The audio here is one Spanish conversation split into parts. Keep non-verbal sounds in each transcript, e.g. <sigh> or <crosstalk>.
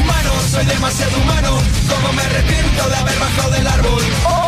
Humano, soy demasiado humano. Como me arrepiento de haber bajado del árbol. Oh,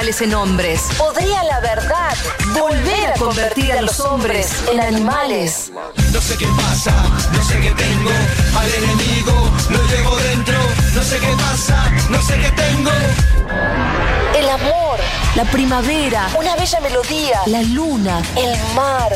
en hombres. ¿Podría la verdad volver a convertir a los hombres en animales? No sé qué pasa, no sé qué tengo. Al enemigo lo llevo dentro. No sé qué pasa, no sé qué tengo. El amor, la primavera, una bella melodía, la luna, el mar.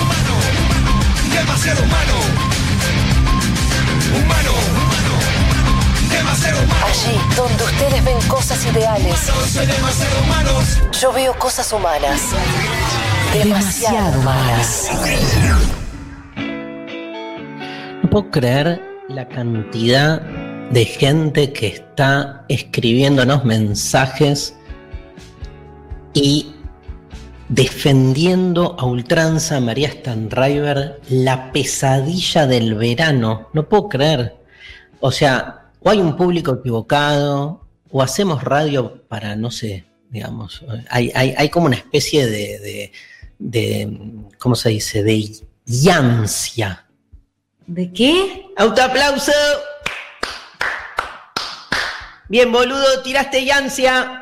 Demasiado humano. Humano, humano. Demasiado humano. Allí donde ustedes ven cosas ideales, demasiado yo veo cosas humanas. Demasiado humanas. No puedo creer la cantidad de gente que está escribiéndonos mensajes y defendiendo a ultranza a María Stanriver la pesadilla del verano. No puedo creer. O sea, o hay un público equivocado, o hacemos radio para, no sé, digamos, hay, hay- hay como una especie de, de, de, ¿cómo se dice?, de yancia. ¿De qué? ¡Autoaplauso! Bien, boludo, tiraste yancia.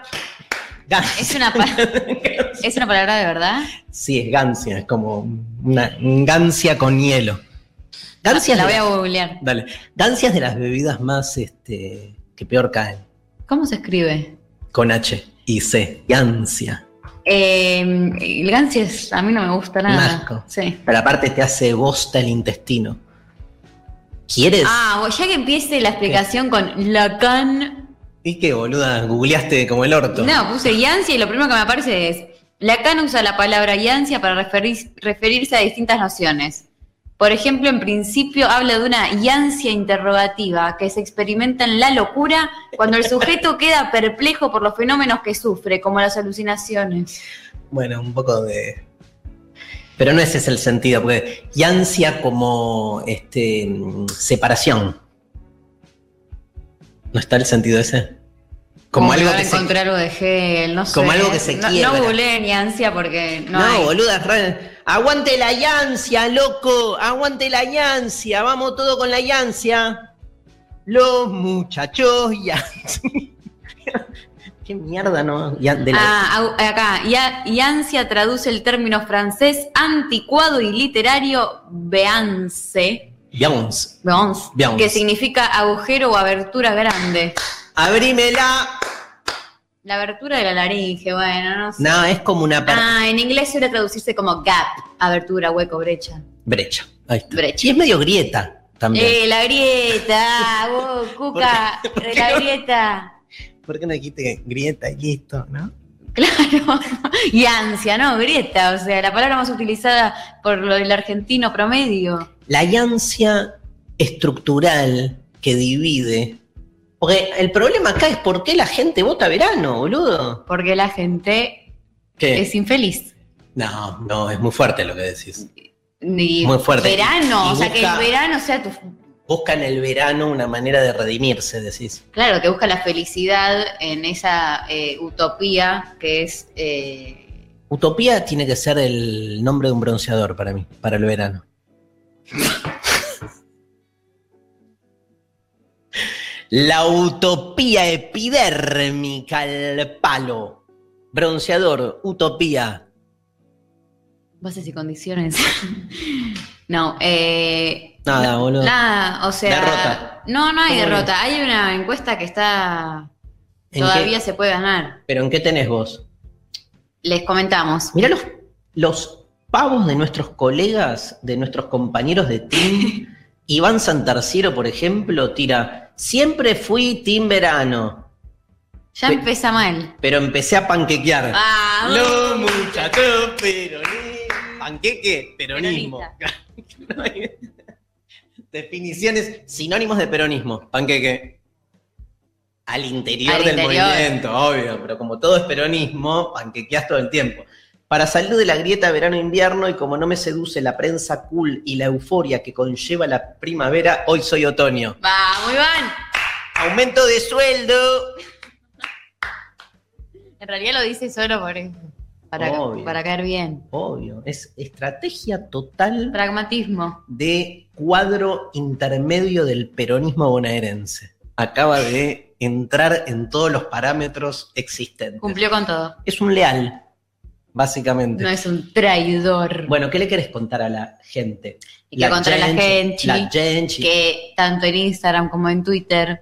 Gancia. Es una, <laughs> ¿Es una palabra de verdad? Sí, es gancia, es como una un gancia con hielo. Gancia la voy a googlear. Dale. Gancia es de las bebidas más este, que peor caen. ¿Cómo se escribe? Con H y C. Gancia. Eh, el gancia es- a mí no me gusta nada. asco. Sí. Pero aparte te hace bosta el intestino. ¿Quieres? Ah, ya que empiece la explicación con Lacan. ¿Y qué, boluda? Googleaste como el orto. No, puse yancia y lo primero que me aparece es. Lacan usa la palabra yancia para referir- referirse a distintas nociones. Por ejemplo, en principio habla de una yancia interrogativa que se experimenta en la locura cuando el sujeto <laughs> queda perplejo por los fenómenos que sufre, como las alucinaciones. Bueno, un poco de. Pero no ese es el sentido, porque y ansia como este separación. ¿No está el sentido ese? Como algo que se. encontrar algo de gel, no sé. Como algo que se no, quiebra. No googleé ni ansia porque no, No, hay. boluda, aguante la yancia, loco, aguante la yancia, vamos todo con la yancia. Los muchachos yancia. <laughs> Qué mierda, ¿no? Ya- de la- Ah, acá, ya- Yancia traduce el término francés anticuado y literario beance, Beyoncé. Beance. que significa agujero o abertura grande. Abrímela. La abertura de la laringe, bueno, no sé. No, es como una per- Ah, en inglés suele traducirse como gap, abertura, hueco, brecha. brecha. Ahí está. Brecha. Y es medio grieta también. Eh, la grieta, <laughs> vos, Cuca, ¿Por qué- por qué la no? grieta. ¿Por qué no dijiste grieta y listo, no? Claro, <laughs> y ansia, ¿no? Grieta, o sea, la palabra más utilizada por lo del argentino promedio. La yancia estructural que divide. Porque el problema acá es por qué la gente vota verano, boludo. Porque la gente ¿Qué? es infeliz. No, no, es muy fuerte lo que decís. Ni Muy fuerte. Verano, Y o sea, que busca- el verano sea tu busca en el verano una manera de redimirse, decís. Claro, que busca la felicidad en esa eh, utopía que es... eh, Utopía tiene que ser el nombre de un bronceador para mí, para el verano. La utopía epidérmica al palo. Bronceador, utopía. bases y condiciones. <laughs> no, eh, Nada, boludo. Nada, o sea... Derrota. No, no hay ¿Cómo derrota. Hay una encuesta que está... ¿En Todavía qué- se puede ganar. ¿Pero en qué tenés vos? Les comentamos. Mirá los, los pavos de nuestros colegas, de nuestros compañeros de team. <laughs> Iván Santarciero, por ejemplo, tira, siempre fui team verano, Ya Pe- empieza mal. pero empecé a panquequear. Ah, Los muchachos peronismo. Panqueque, peronismo. <laughs> Definiciones, sinónimos de peronismo. Panqueque. Al interior Al del interior. movimiento, obvio, pero como todo es peronismo, panquequeas todo el tiempo. Para salir de la grieta verano-invierno y como no me seduce la prensa cool y la euforia que conlleva la primavera, hoy soy otoño. Vamos, Iván. Aumento de sueldo. En realidad lo dice solo por eso. Para, Obvio. para caer bien. Obvio, es estrategia total Pragmatismo. de cuadro intermedio del peronismo bonaerense. Acaba de entrar en todos los parámetros existentes. Cumplió con todo. Es un leal, básicamente. No es un traidor. Bueno, ¿qué le querés contar a la gente? y que contra la gente. La gente. que tanto en Instagram como en Twitter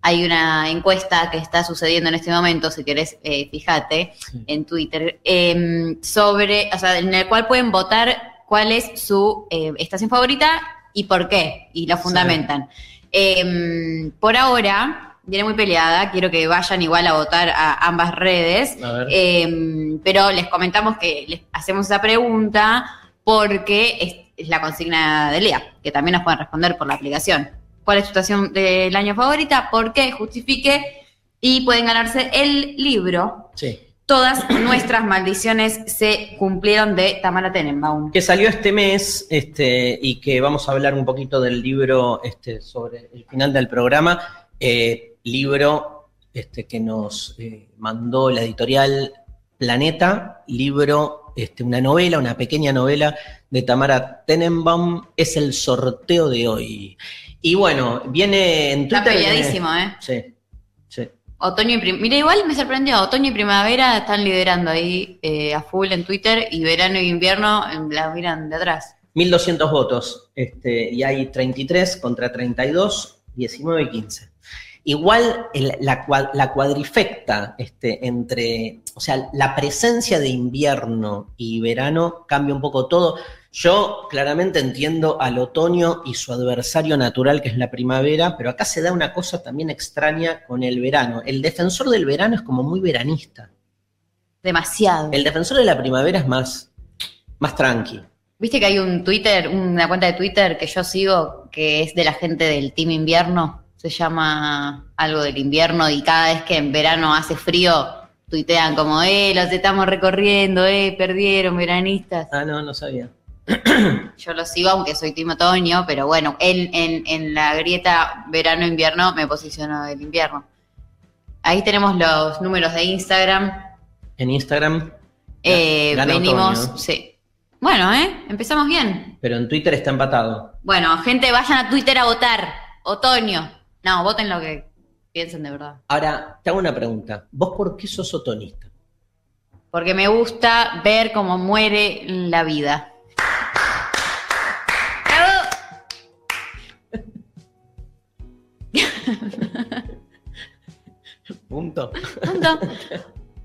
hay una encuesta que está sucediendo en este momento, si querés, eh, fíjate, Sí. en Twitter, eh, sobre, o sea, en el cual pueden votar cuál es su eh, estación favorita y por qué, y lo fundamentan. Eh, por ahora, viene muy peleada, quiero que vayan igual a votar a ambas redes. A ver. Eh, pero les comentamos que les hacemos esa pregunta porque es, es la consigna de Lea, que también nos pueden responder por la aplicación. ¿Cuál es tu estación del año favorita? ¿Por qué? Justifique. Y pueden ganarse el libro. Sí. Todas nuestras maldiciones se cumplieron de Tamara Tenenbaum. Que salió este mes este, y que vamos a hablar un poquito del libro este, sobre el final del programa. Eh, libro este, que nos eh, mandó la editorial Planeta, libro, este, una novela, una pequeña novela de Tamara Tenenbaum, es el sorteo de hoy. Y bueno, viene en Está Twitter. peleadísimo, ¿eh? Sí, sí. Otoño y primavera. Mira, igual me sorprendió. Otoño y primavera están liderando ahí eh, a full en Twitter y verano y invierno eh, la miran de atrás. 1200 votos, este, y hay 33 contra 32, 19 y 15. Igual el- la, la cuadrifecta este, entre, o sea, la presencia de invierno y verano cambia un poco todo. Yo claramente entiendo al otoño y su adversario natural, que es la primavera, pero acá se da una cosa también extraña con el verano. El defensor del verano es como muy veranista. Demasiado. El defensor de la primavera es más, más tranqui. Viste que hay un Twitter, una cuenta de Twitter que yo sigo que es de la gente del Team Invierno. Se llama algo del invierno y cada vez que en verano hace frío, tuitean como, eh, los estamos recorriendo, eh, perdieron, veranistas. Ah, no, no sabía. <clears throat> Yo lo sigo aunque soy Team Otoño, pero bueno, en, en, en la grieta verano-invierno me posiciono del invierno. Ahí tenemos los números de Instagram. En Instagram Eh, venimos, Otoño. sí. Bueno, ¿eh? Empezamos bien. Pero en Twitter está empatado. Bueno, gente, vayan a Twitter a votar. Otoño. No, voten lo que piensen de verdad. Ahora, te hago una pregunta. ¿Vos por qué sos otonista? Porque me gusta ver cómo muere la vida. Punto. Punto.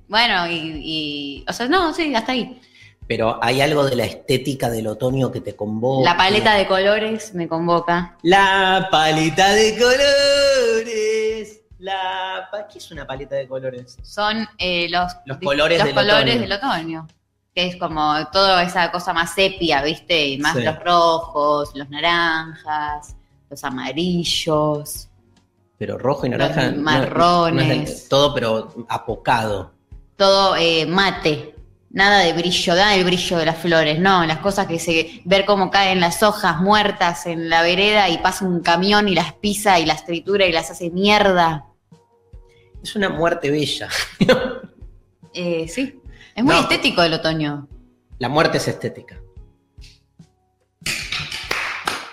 Bueno, y, y- O sea, no, sí, hasta ahí. Pero hay algo de la estética del otoño que te convoca. La paleta de colores me convoca. La paleta de colores. La... pa- ¿Qué es una paleta de colores? Son eh, los, Los colores los del colores otoño. del otoño. Que es como toda esa cosa más sepia, ¿viste? Y más Sí. los rojos, los naranjas, los amarillos. Pero rojo y naranja. Los marrones. no todo, pero apocado. Todo eh, mate. Nada de brillo, nada del brillo de las flores, no, las cosas que se, ver cómo caen las hojas muertas en la vereda y pasa un camión y las pisa y las tritura y las hace mierda. Es una muerte bella. <laughs> Eh, sí, es muy No. estético el otoño. La muerte es estética.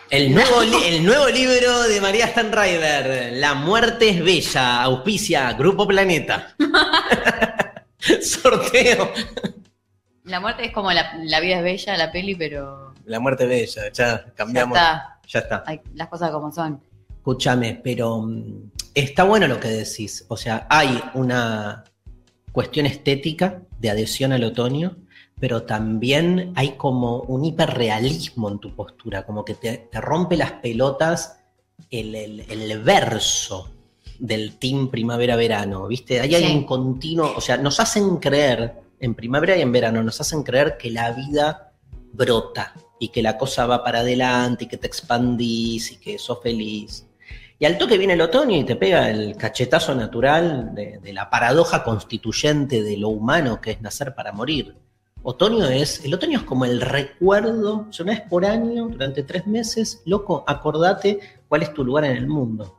El nuevo, el nuevo libro de María Stanriver, La muerte es bella, auspicia Grupo Planeta. <laughs> <laughs> Sorteo. La muerte es como la, la vida es bella, la peli, pero La muerte es bella, ya ya cambiamos. está, Ya está. hay las cosas como son. Escúchame, pero mm, está bueno lo que decís. O sea, hay una cuestión estética de adhesión al otoño, pero también hay como un hiperrealismo en tu postura, como que te, te rompe las pelotas el, el- el verso del team primavera-verano, ¿viste? Ahí hay un continuo, o sea, nos hacen creer, en primavera y en verano, nos hacen creer que la vida brota y que la cosa va para adelante y que te expandís y que sos feliz. Y al toque viene el otoño y te pega el cachetazo natural de, la paradoja constituyente de lo humano que es nacer para morir. Otoño es, el otoño es como el recuerdo, o sea, una vez por año, durante tres meses, loco, acordate cuál es tu lugar en el mundo.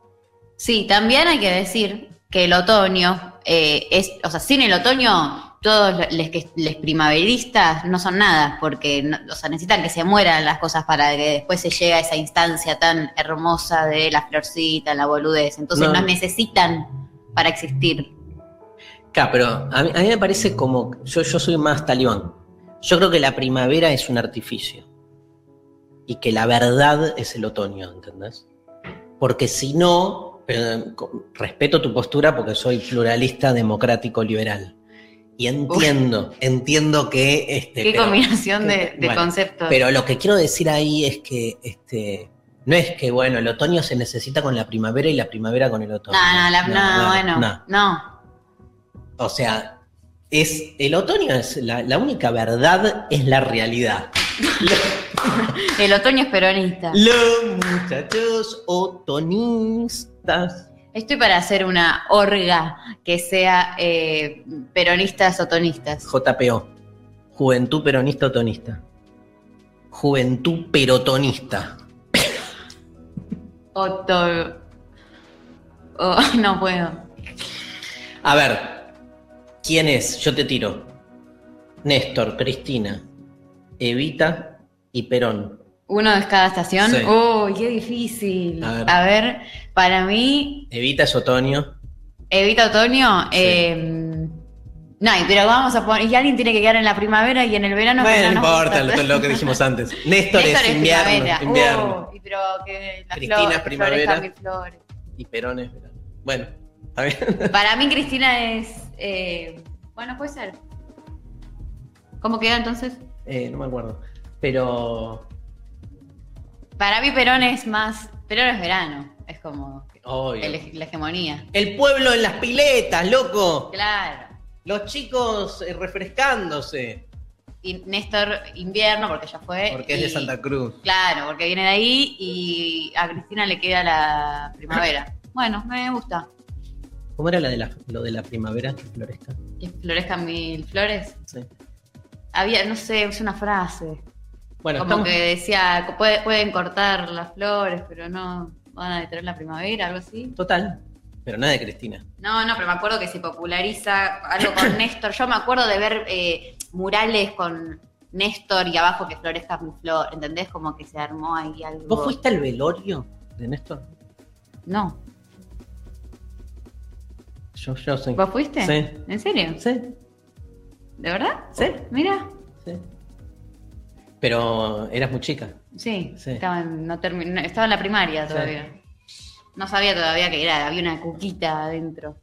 Sí, también hay que decir que el otoño eh, es, o sea, sin el otoño, todos los que les primaveristas no son nada, porque no- o sea, necesitan que se mueran las cosas para que después se llegue a esa instancia tan hermosa de la florcita, la boludez. Entonces No. necesitan para existir. Claro, pero a mí, a mí me parece como, yo, yo soy más talibán. Yo creo que la primavera es un artificio y que la verdad es el otoño, ¿entendés? Porque si no, pero, co- respeto tu postura porque soy pluralista, democrático, liberal. Y entiendo, entiendo que... Este, Qué pero- combinación de, que- de bueno, conceptos. Pero lo que quiero decir ahí es que este, no es que, bueno, el otoño se necesita con la primavera y la primavera con el otoño. no, no, la- no, bueno, no. no. O sea, es, el otoño es la, la única verdad, es la realidad. <laughs> El otoño es peronista. Los muchachos otonistas. Estoy para hacer una orga que sea eh, peronistas otonistas. JPO. Juventud Peronista Otonista. Juventud Perotonista. Oto... Oh, <laughs> no puedo. A ver, ¿quién es? Yo te tiro. Néstor, Cristina, Evita y Perón. ¿Uno de cada estación? Sí. Uy, qué difícil. A ver. A ver, para mí, Evita es otoño. Evita Otoño, Sí. eh, no, y pero vamos a poner, y alguien tiene que quedar en la primavera y en el verano. bueno, no importa lo, lo que dijimos antes. <laughs> Néstor, Néstor es invierno. primavera. invierno. Uy, pero que las Cristina flores, es primavera. flores. Y Perón es verano. Bueno, está bien. <laughs> Para mí Cristina es, eh, bueno, puede ser. ¿Cómo queda entonces? Eh, no me acuerdo. Pero. Para mí Perón es más, Perón es verano, es como obvio. el- la hegemonía. El pueblo en las piletas, loco. Claro. Los chicos eh, refrescándose. Y Néstor invierno, porque ya fue. Porque es de Santa Cruz. Claro, porque viene de ahí y a Cristina le queda la primavera. <laughs> Bueno, me gusta. ¿Cómo era la de la, lo de la primavera que florezca? Que florezcan mil flores. Sí. Había, no sé, es una frase. Bueno, como estamos- que decía, puede- pueden cortar las flores, pero no van a detener la primavera, algo así. Total. Pero nada de Cristina. No, no, pero me acuerdo que se populariza algo con <coughs> Néstor. Yo me acuerdo de ver eh, murales con Néstor y abajo que florezca mi flor, ¿entendés? Como que se armó ahí algo. ¿Vos fuiste al velorio de Néstor? No. Yo, yo sí. ¿Vos fuiste? Sí. ¿En serio? Sí, ¿De verdad? sí, Mira. Pero eras muy chica. Sí, Sí. Estaba, en, no estaba en la primaria Sí. todavía. No sabía todavía que era, había una cuquita adentro.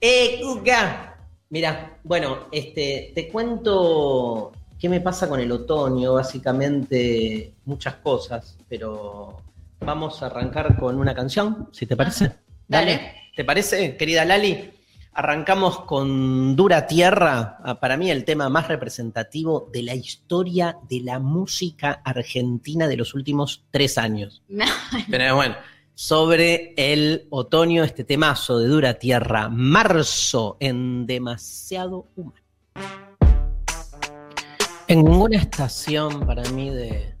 ¡Eh, Cuca! Mira, bueno, este, te cuento qué me pasa con el otoño, básicamente muchas cosas, pero vamos a arrancar con una canción, si te parece. Dale. ¿Te parece, querida Lali? Arrancamos con Dura Tierra, ah, para mí el tema más representativo de la historia de la música argentina de los últimos tres años. <laughs> No, Pero bueno, sobre el otoño, este temazo de Dura Tierra, marzo en demasiado humano. En ninguna estación para mí de,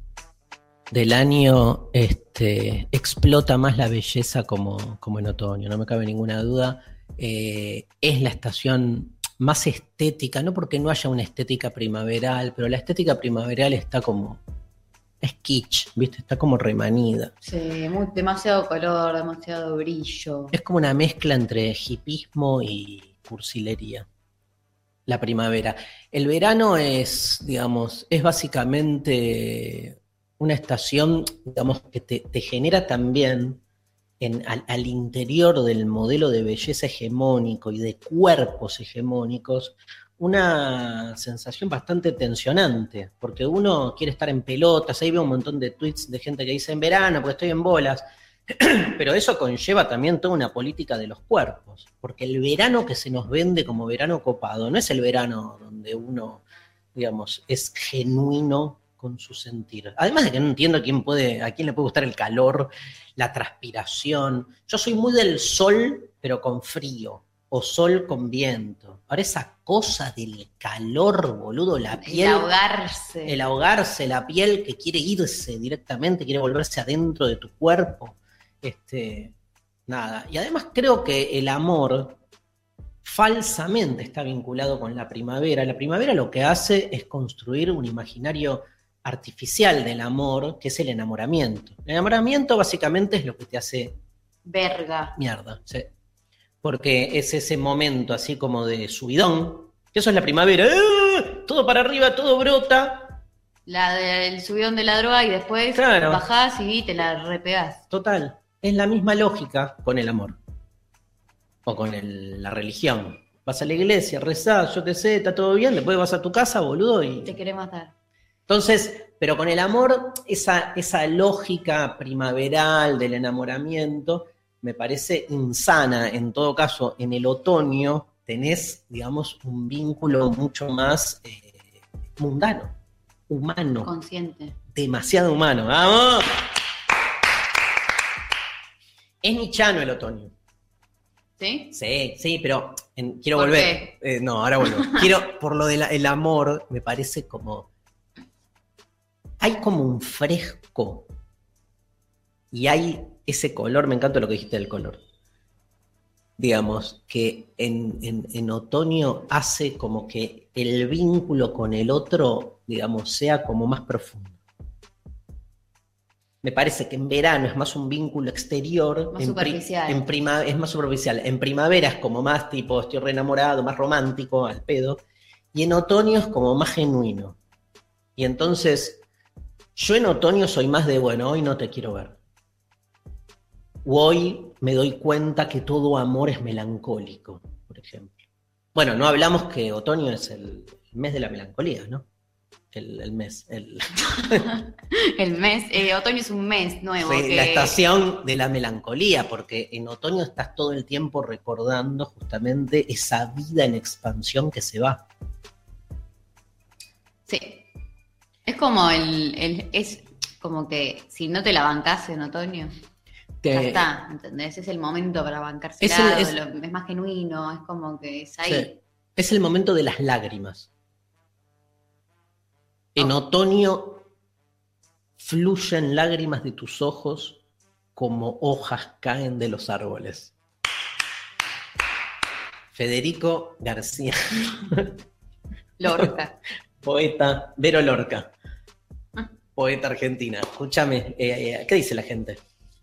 del año este, explota más la belleza como, como en otoño, no me cabe ninguna duda. Eh, es la estación más estética, no porque no haya una estética primaveral, pero la estética primaveral está como. Es kitsch, ¿viste? Está como remanida. Sí, muy- demasiado color, demasiado brillo. Es como una mezcla entre hipismo y cursilería. La primavera. El verano es, digamos, es básicamente una estación, digamos, que te, te genera también al, al interior del modelo de belleza hegemónico y de cuerpos hegemónicos una sensación bastante tensionante, porque uno quiere estar en pelotas, ahí veo un montón de tweets de gente que dice en verano porque estoy en bolas, <clears throat> pero eso conlleva también toda una política de los cuerpos, porque el verano que se nos vende como verano copado no es el verano donde uno, digamos, es genuino con su sentir. Además de que no entiendo a quién puede, a quién le puede gustar el calor, la transpiración. Yo soy muy del sol, pero con frío, o sol con viento. Ahora esa cosa del calor, boludo, la El piel ahogarse. el ahogarse, la piel que quiere irse directamente, quiere volverse adentro de tu cuerpo. Este, nada. Y además creo que el amor falsamente está vinculado con la primavera. La primavera lo que hace es construir un imaginario artificial del amor, que es el enamoramiento. El enamoramiento básicamente es lo que te hace Verga. mierda, sí. Porque es ese momento así como de subidón, que eso es la primavera. ¡Ah! Todo para arriba, todo brota, La del subidón de la droga y después Claro. bajás y te la repegás. Total, es la misma lógica con el amor. O con el- la religión. Vas a la iglesia, rezás, yo qué sé, está todo bien, después vas a tu casa, boludo, y... Te querés matar. Entonces, pero con el amor, esa, esa lógica primaveral del enamoramiento me parece insana. En todo caso, en el otoño tenés, digamos, un vínculo mucho más eh, mundano, humano, Consciente. demasiado humano. ¡Vamos! Es nichano el otoño. ¿Sí? Sí, sí, pero en- quiero ¿Por volver. Eh, no, ahora vuelvo. <laughs> quiero, por lo del amor, me parece como. Hay como un fresco. Y hay ese color, me encanta lo que dijiste del color. Digamos, que en, en- en otoño hace como que el vínculo con el otro, digamos, sea como más profundo. Me parece que en verano es más un vínculo exterior. Más en pri- superficial. en prima, es más superficial. En primavera es como más tipo, estoy re enamorado, más romántico, al pedo. Y en otoño es como más genuino. Y entonces, yo en otoño soy más de, bueno, hoy no te quiero ver. O hoy me doy cuenta que todo amor es melancólico, por ejemplo. Bueno, no hablamos que otoño es el, mes de la melancolía, ¿no? El, el mes, el, <laughs> El mes, eh, otoño es un mes nuevo. Sí, que- la estación de la melancolía, porque en otoño estás todo el tiempo recordando justamente esa vida en expansión que se va. Sí. Es como el, el- Es como que si no te la bancás en otoño, ya está, ¿entendés? Es el momento para bancarse. Es Es, más genuino, es como que es ahí. Sí. Es el momento de las lágrimas. En Oh. otoño fluyen lágrimas de tus ojos como hojas caen de los árboles. Federico García, Lorca. <laughs> poeta, Vero Lorca. Poeta argentina. Escúchame, eh, eh, ¿qué dice la gente?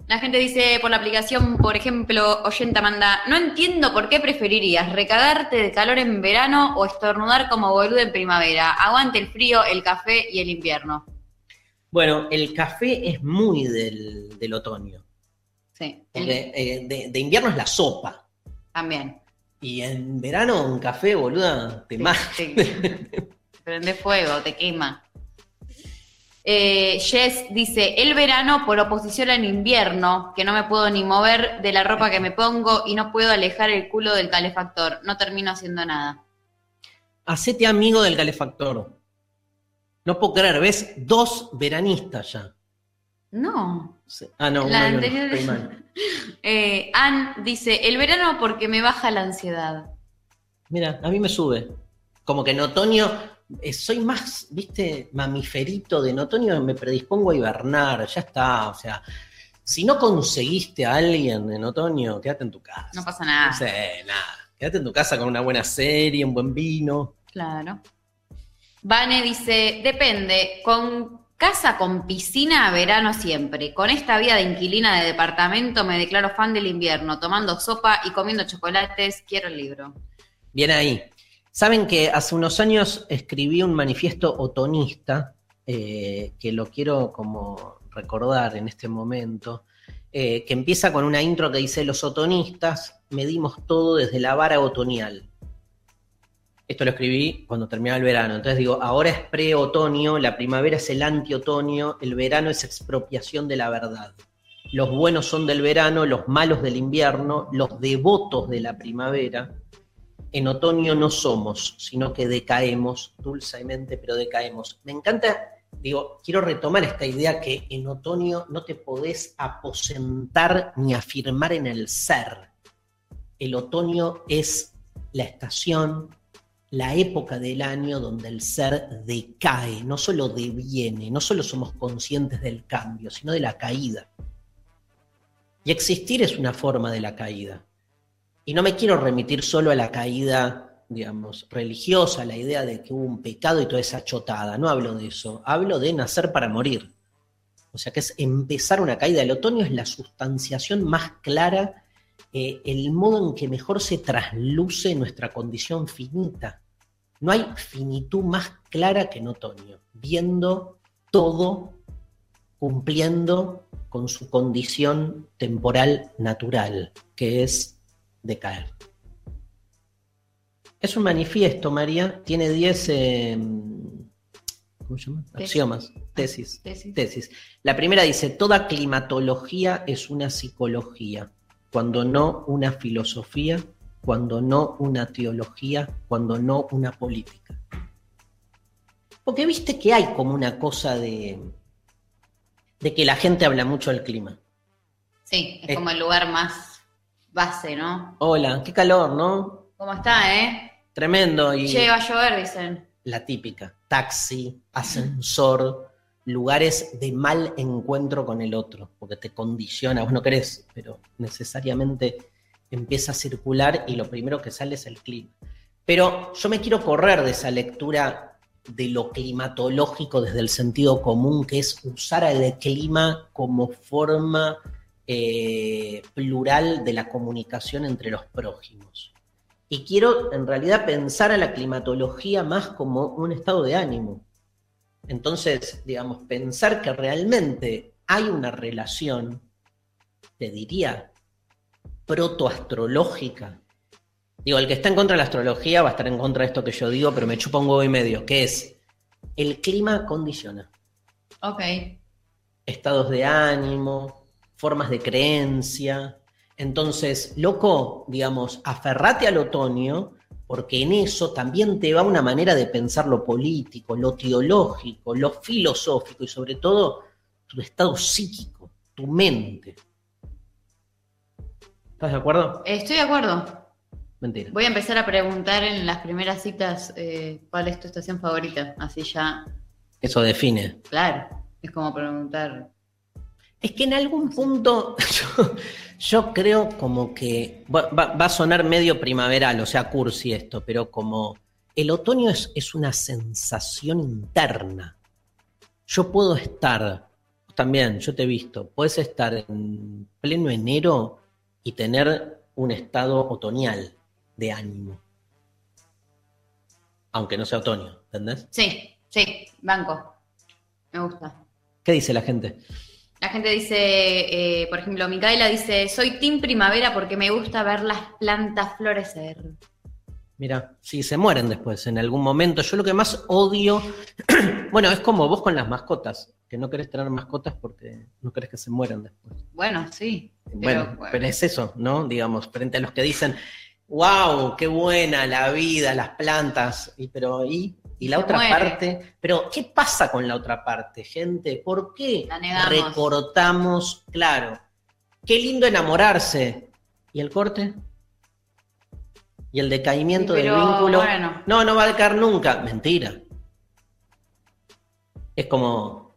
La gente dice por la aplicación, por ejemplo, Oyenta manda, no entiendo por qué preferirías recagarte de calor en verano o estornudar como boludo en primavera. Aguante el frío, el café y el invierno. Bueno, el café es muy del, del otoño. Sí, Porque eh, de, de invierno es la sopa. también. Y en verano un café, boluda, te Sí, mata. sí. Prende fuego, te quema. Eh, Jess dice, el verano por oposición al invierno, que no me puedo ni mover de la ropa que me pongo y no puedo alejar el culo del calefactor. No termino haciendo nada. Hacete amigo del calefactor. No puedo creer, ves dos veranistas ya. No. Sí. Ah, no, La anterior- estoy mal. <laughs> Eh, Ann dice, el verano porque me baja la ansiedad. Mira, a mí me sube. Como que en otoño soy más, viste, mamiferito de en otoño me predispongo a hibernar, ya está, o sea, si no conseguiste a alguien en otoño, quédate en tu casa. No pasa nada. No sé, nada. Quédate en tu casa con una buena serie, un buen vino. Claro. Vane dice, depende, con casa con piscina, verano siempre. Con esta vida de inquilina de departamento me declaro fan del invierno, tomando sopa y comiendo chocolates, quiero el libro. Bien ahí. Saben que hace unos años escribí un manifiesto otonista, eh, que lo quiero como recordar en este momento, eh, que empieza con una intro que dice, los otonistas medimos todo desde la vara otoñal. Esto lo escribí cuando terminaba el verano. Entonces digo, ahora es pre-otoño, la primavera es el anti-otoño, el verano es expropiación de la verdad. Los buenos son del verano, los malos del invierno, los devotos de la primavera. En otoño no somos, sino que decaemos dulcemente, pero decaemos. Me encanta, digo, quiero retomar esta idea que en otoño no te podés aposentar ni afirmar en el ser. El otoño es la estación, la época del año donde el ser decae, no solo deviene, no solo somos conscientes del cambio, sino de la caída. Y existir es una forma de la caída. Y no me quiero remitir solo a la caída, digamos, religiosa, la idea de que hubo un pecado y toda esa chotada. No hablo de eso, hablo de nacer para morir. O sea que es empezar una caída. El otoño es la sustanciación más clara, eh, el modo en que mejor se trasluce nuestra condición finita. No hay finitud más clara que en otoño, viendo todo cumpliendo con su condición temporal natural, que es decaer. Es un manifiesto, María, tiene 10 em, ¿cómo se llama? axiomas, tesis, Tesis. tesis. La primera dice, toda climatología es una psicología, cuando no una filosofía cuando no una teología, cuando no una política. Porque viste que hay como una cosa de, de que la gente habla mucho del clima. Sí, es Eh. como el lugar más base, ¿no? Hola, qué calor, ¿no? ¿Cómo está, eh? Tremendo. Y Che, va a llover, dicen. la típica, taxi, ascensor, lugares de mal encuentro con el otro, porque te condiciona, vos no querés, pero necesariamente empieza a circular y lo primero que sale es el clima. Pero yo me quiero correr de esa lectura de lo climatológico desde el sentido común, que es usar al clima como forma eh, plural de la comunicación entre los prójimos. Y quiero en realidad pensar a la climatología más como un estado de ánimo. Entonces, digamos, pensar que realmente hay una relación, te diría, protoastrológica. Digo, el que está en contra de la astrología va a estar en contra de esto que yo digo, pero me chupa un huevo y medio, que es el clima condiciona. Ok. Estados de ánimo, formas de creencia. Entonces, loco, digamos, aferrate al otoño, porque en eso también te va una manera de pensar lo político, lo teológico, lo filosófico y sobre todo tu estado psíquico, tu mente. ¿Estás de acuerdo? Estoy de acuerdo. Mentira. Voy a empezar a preguntar en las primeras citas eh, cuál es tu estación favorita. Así ya, Eso define. claro. Es como preguntar. Es que en algún punto <laughs> yo, yo creo como que va, va- va a sonar medio primaveral, o sea, cursi esto, pero como el otoño es, es una sensación interna. Yo puedo estar, también, yo te he visto, puedes estar en pleno enero y tener un estado otoñal de ánimo. Aunque no sea otoño, ¿entendés? Sí, sí, banco. Me gusta. ¿Qué dice la gente? La gente dice, eh, por ejemplo, Micaela dice, soy team primavera porque me gusta ver las plantas florecer. Mira, sí, se mueren después en algún momento. Yo lo que más odio, <clears throat> bueno, es como vos con las mascotas, que no querés tener mascotas porque no querés que se mueran después. Bueno, sí. Bueno, bueno. pero es eso, ¿no? Digamos, frente a los que dicen, wow, qué buena la vida, las plantas, y pero ¿y? Y la otra muere. parte, pero ¿qué pasa con la otra parte, gente? ¿Por qué recortamos? Claro, qué lindo enamorarse. ¿Y el corte? ¿Y el decaimiento Sí, del vínculo? bueno. No, no va a decaer nunca. Mentira. Es como. O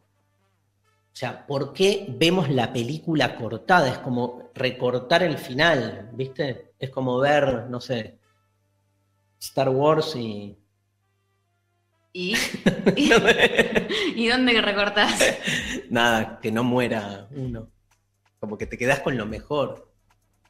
sea, ¿por qué vemos la película cortada? Es como recortar el final, ¿viste? Es como ver, no sé, Star Wars y. ¿Y, <laughs> y, ¿y dónde recortás? Nada, que no muera uno. Como que te quedas con lo mejor.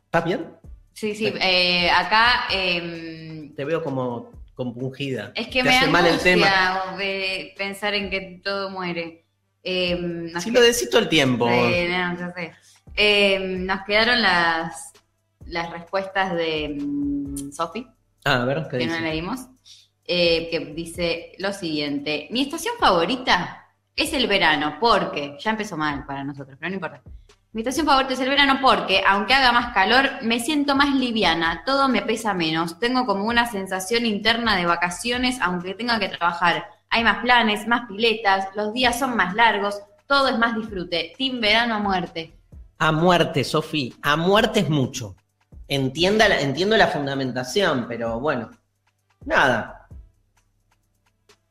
¿Estás bien? Sí, sí, eh, acá... em, Te veo como compungida. es que Te me hace mal el tema. de pensar en que todo muere. Nos Si lo decís todo el tiempo. No, ya sé. Em, nos quedaron las, las respuestas de mm, Sofi, Ah, a ver, ¿qué que no leímos, eh, que dice lo siguiente. Mi estación favorita es el verano, porque, ya empezó mal para nosotros, pero no importa. Mi estación favorita es el verano porque, aunque haga más calor, me siento más liviana, todo me pesa menos, tengo como una sensación interna de vacaciones, aunque tenga que trabajar. Hay más planes, más piletas, los días son más largos, todo es más disfrute. Team verano a muerte. A muerte, Sofi. A muerte es mucho. Entienda entiendo la fundamentación, pero bueno. Nada.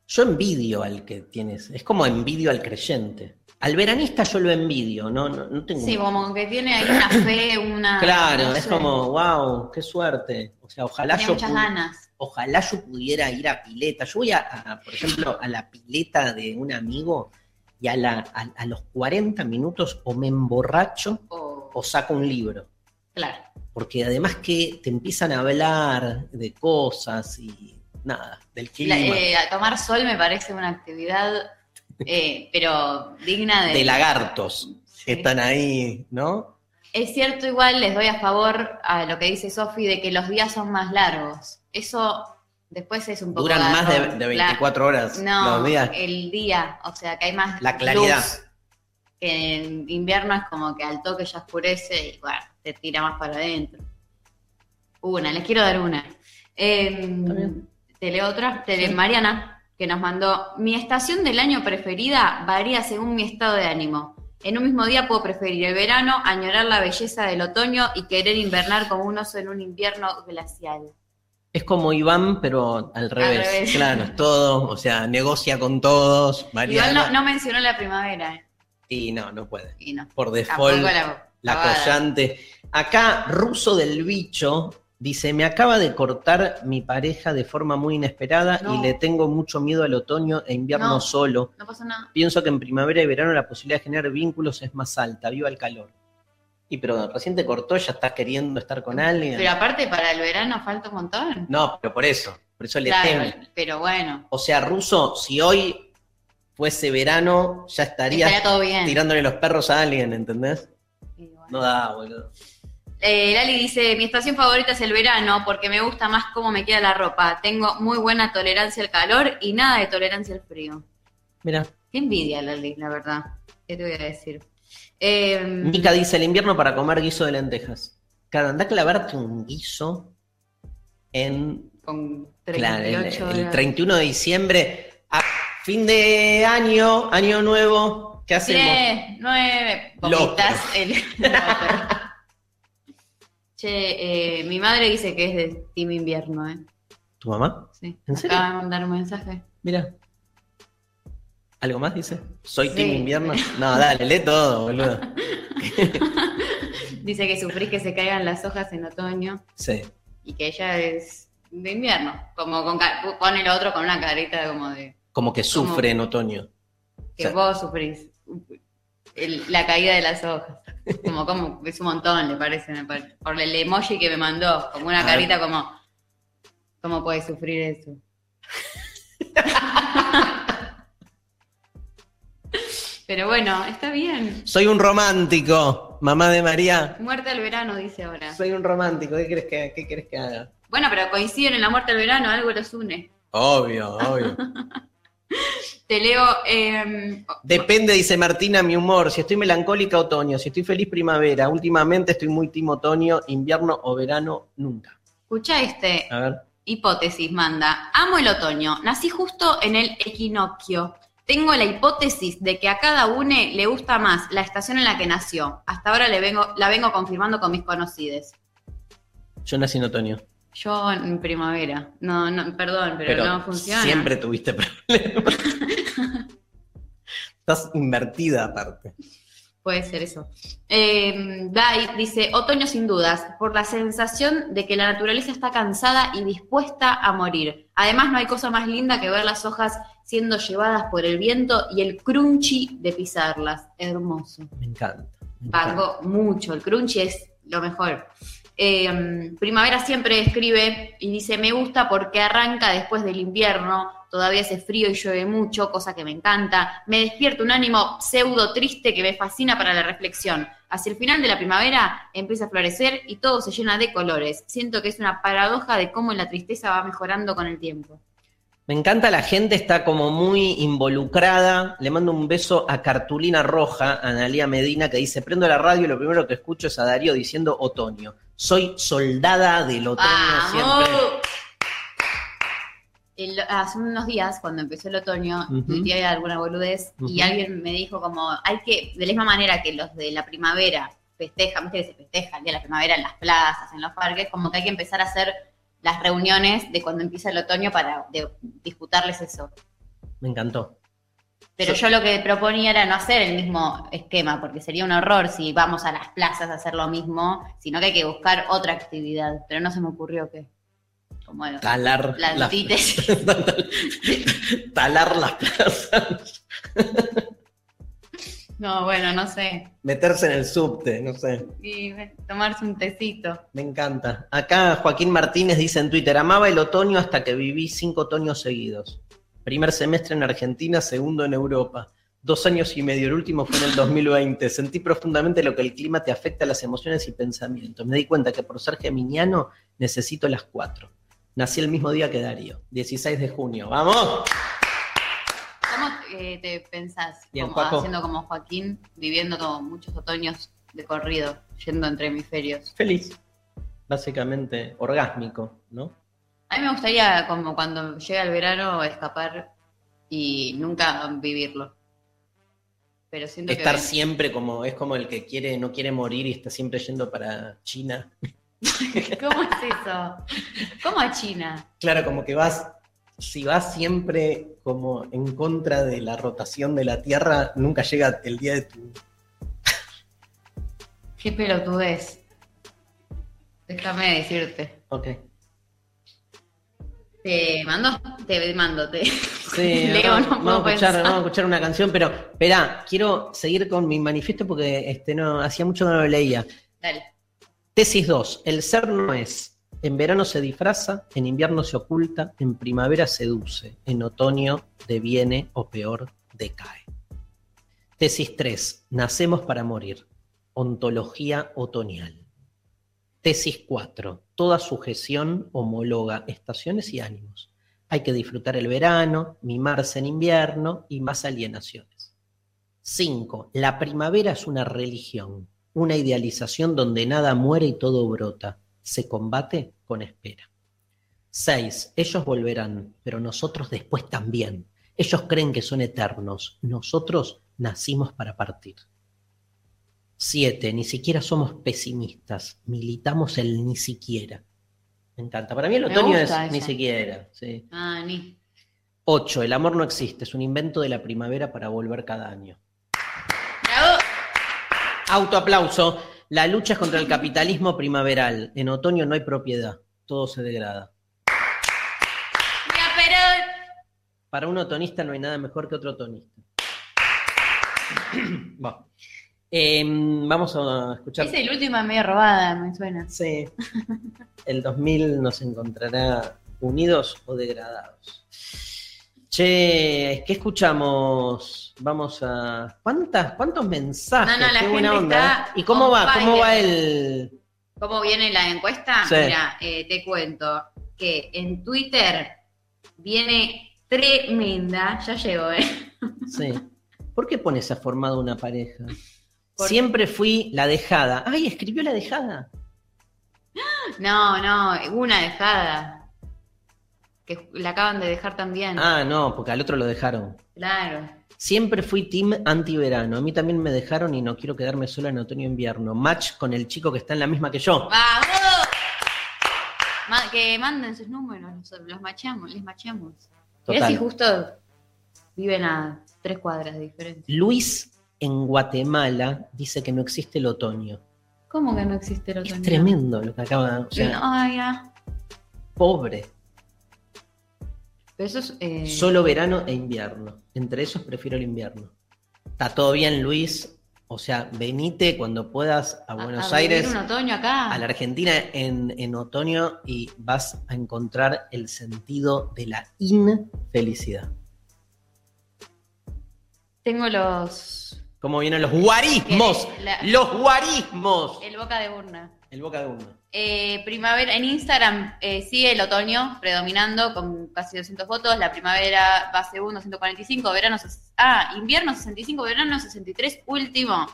Yo envidio al que tienes. Es como envidio al creyente. Al veranista yo lo envidio, no, no, no tengo. Sí, como que tiene ahí una fe, una... claro, no es sé, como, wow, qué suerte. O sea, ojalá tiene yo, muchas ganas. ojalá yo pudiera ir a pileta. Yo voy a, a, por ejemplo, a la pileta de un amigo y a, la, a, a los 40 minutos o me emborracho o saco un libro. claro. Porque además que te empiezan a hablar de cosas y nada, del clima, La- eh, a tomar sol me parece una actividad, eh, pero digna de... de lagartos Sí. que están ahí, ¿no? Es cierto, igual les doy a favor a lo que dice Sofi de que los días son más largos. Eso después es un poco... Duran más de, de La- 24 horas No, los días. el día, o sea que hay más La claridad. luz, que en invierno es como que al toque ya oscurece y bueno, te tira más para adentro. Una, les quiero dar una. Eh, bien. Te leo otra, te Sí. Mariana, que nos mandó, mi estación del año preferida varía según mi estado de ánimo. En un mismo día puedo preferir el verano, añorar la belleza del otoño y querer invernar como un oso en un invierno glacial. Es como Iván, pero al revés. revés. Claro, es todo, o sea, negocia con todos, Mariana. Igual no, no mencionó la primavera, ¿eh? Y no, no puede. y no. Por Tampoco default, la, la collante. Acá, Ruso del Bicho dice: Me acaba de cortar mi pareja de forma muy inesperada No. y le tengo mucho miedo al otoño e invierno No. solo. No pasó nada. Pienso que en primavera y verano la posibilidad de generar vínculos es más alta. Viva el calor. Y pero recién te cortó, ya estás queriendo estar con alguien. Pero aparte para el verano falta un montón. No, pero por eso. Por eso le teme. pero bueno, O sea, Ruso, si hoy fuese verano, ya estarías estaría tirándole los perros a alguien, ¿entendés? Bueno. No da, boludo. Eh, Lali dice, mi estación favorita es el verano porque me gusta más cómo me queda la ropa. Tengo muy buena tolerancia al calor y nada de tolerancia al frío. Mira, Qué envidia, Lali, la verdad. ¿Qué te voy a decir? Eh, dice el invierno para comer guiso de lentejas. Claro, anda a clavarte un guiso en con claro, el, 38 el horas. 31 de diciembre, a fin de año, año nuevo. ¿Qué hacemos? 10, 9, Locro. vomitas el... <laughs> Che, eh, mi madre dice que es de Team Invierno, ¿eh? ¿Tu mamá? Sí. ¿En serio? Acaba de mandar un mensaje. Mira. ¿Algo más dice? ¿Soy Sí. team invierno? No, dale, lee todo, boludo. <laughs> Dice que sufrís que se caigan las hojas en otoño Sí. y que ella es de invierno. Como con pone el otro con una carita como de Como que sufre en otoño. que vos sufrís el- la caída de las hojas. Como, como es un montón, le parece, me pare- por el emoji que me mandó, como una carita como ¿cómo puede sufrir eso? <laughs> Pero bueno, está bien. Soy un romántico, mamá de María. Muerte al verano, dice ahora. Soy un romántico, ¿qué querés que, qué querés que haga? Bueno, pero coinciden en la muerte al verano, algo los une. Obvio, obvio. <laughs> Te leo. eh, Depende, dice Martina, mi humor. Si estoy melancólica, otoño. Si estoy feliz, primavera. Últimamente estoy muy team otoño, invierno o verano, nunca. escucha este. A ver. Hipótesis, manda. Amo el otoño. Nací justo en el equinoccio. Tengo la hipótesis de que a cada uno le gusta más la estación en la que nació. Hasta ahora le vengo, la vengo confirmando con mis conocidos. Yo nací en otoño. Yo en primavera. No, no, perdón, pero, Pero no funciona. siempre tuviste <laughs> problemas. Estás invertida aparte. Puede ser eso. Eh, Dai dice, otoño sin dudas, por la sensación de que la naturaleza está cansada y dispuesta a morir. Además, no hay cosa más linda que ver las hojas siendo llevadas por el viento y el crunchy de pisarlas. Hermoso. Me encanta. me encanta. Pago mucho, el crunchy es lo mejor. Eh, Primavera siempre escribe y dice, me gusta porque arranca después del invierno, todavía hace frío y llueve mucho, cosa que me encanta. Me despierta un ánimo pseudo triste que me fascina para la reflexión. Hacia el final de la primavera empieza a florecer y todo se llena de colores. Siento que es una paradoja de cómo la tristeza va mejorando con el tiempo. Me encanta, la gente está como muy involucrada. Le mando un beso a Cartulina Roja, a Analia Medina, que dice, prendo la radio y lo primero que escucho es a Darío diciendo otoño. Soy soldada del otoño ¡Vamos! siempre. El- hace unos días, cuando empezó el otoño, Ujú. tuiteé alguna boludez y alguien me dijo como, hay que, de la misma manera que los de la primavera festejan, que se festeja el día de la primavera en las plazas, en los parques, como que hay que empezar a hacer las reuniones de cuando empieza el otoño para de- disputarles eso. Me encantó. Pero yo lo que proponía era no hacer el mismo esquema, porque sería un horror si vamos a las plazas a hacer lo mismo, sino que hay que buscar otra actividad. Pero no se me ocurrió que. Como el- Talar la. <laughs> Talar las plazas. No, bueno, no sé. Meterse en el subte, no sé. Y tomarse un tecito. Me encanta. Acá Joaquín Martínez dice en Twitter, amaba el otoño hasta que viví cinco otoños seguidos. Primer semestre en Argentina, segundo en Europa. Dos años y medio, el último fue en el 2020. Sentí profundamente lo que el clima te afecta a las emociones y pensamientos. Me di cuenta que por ser geminiano necesito las cuatro. Nací el mismo día que Darío, 16 de junio. ¡Vamos! ¿Cómo eh, te pensás? Bien, como, haciendo como Joaquín, viviendo como muchos otoños de corrido, yendo entre hemisferios. Feliz. Básicamente orgásmico, ¿no? A mí me gustaría, como cuando llega el verano, escapar y nunca vivirlo. Pero siento Estar que. siempre como, es como el que quiere, no quiere morir y está siempre yendo para China. <laughs> ¿Cómo es eso? ¿Cómo a China? Claro, como que vas, si vas siempre como en contra de la rotación de la Tierra, nunca llega el día de tu... Qué pelotudez. Déjame decirte. Ok. ¿Te mando? Te mando, te. Sí, <laughs> Leo, vamos, no vamos puedo a escuchar, vamos a escuchar una canción, pero espera, quiero seguir con mi manifiesto porque este, no, hacía mucho que no lo leía. Dale. Tesis 2. El ser no es. En verano se disfraza, en invierno se oculta, en primavera seduce, en otoño deviene o peor, decae. Tesis 3. Nacemos para morir. Ontología otoñal. Tesis 4. Toda sujeción homologa estaciones y ánimos. Hay que disfrutar el verano, mimarse en invierno y más alienaciones. 5. La primavera es una religión, una idealización donde nada muere y todo brota. Se combate con espera. 6. Ellos volverán, pero nosotros después también. Ellos creen que son eternos. Nosotros nacimos para partir. 7. Ni siquiera somos pesimistas. Militamos el ni siquiera. Me encanta. Para mí el otoño es ni siquiera. Sí. Ah, ni. 8. El amor no existe. Es un invento de la primavera para volver cada año. ¡Bravo! Autoaplauso. La lucha es contra el capitalismo primaveral. En otoño no hay propiedad. Todo se degrada. ¡Mira, Perón! Para un otonista no hay nada mejor que otro otonista. <clears throat> Bueno. Em, vamos a escuchar. Es el última media robada, me suena. Sí. <laughs> El 2000 nos encontrará unidos o degradados. Che, ¿qué escuchamos? Vamos a. ¿Cuántas, ¿Cuántos mensajes? No, no, la Qué buena gente onda. está ¿eh? ¿Y cómo va? ¿Cómo va el.? ¿Cómo viene la encuesta? Sí. Mira, eh, te cuento que en Twitter viene tremenda, ya llegó, ¿eh? Sí. ¿Por qué pones a formado una pareja? Porque- Siempre fui la dejada. ¡Ay, escribió la dejada! No, no, una dejada. Que la acaban de dejar también. Ah, no, porque al otro lo dejaron. Claro. Siempre fui team antiverano. A mí también me dejaron y no quiero quedarme sola en otoño-invierno. Match con el chico que está en la misma que yo. ¡Vamos! Ma- que manden sus números, los, los machamos, les machamos. Mirá si justo viven a Tres cuadras de diferencia. Luis en Guatemala dice que no existe el otoño. ¿Cómo que no existe el otoño? Es tremendo lo que acaba de... O sea, Ay, ya. pobre. Pero eso es. eh, Solo verano e invierno. Entre esos prefiero el invierno. Está todo bien, Luis. O sea, venite cuando puedas a Buenos a Aires, un otoño acá. a la Argentina en, en otoño y vas a encontrar el sentido de la infelicidad. Tengo los. ¿Cómo vienen los guarismos? La- Los guarismos. El boca de urna. El boca de uno. Eh, primavera, en Instagram eh, sigue el otoño predominando con casi 200 votos, la primavera va segundo 145, verano, ah, invierno 65, verano 63, último,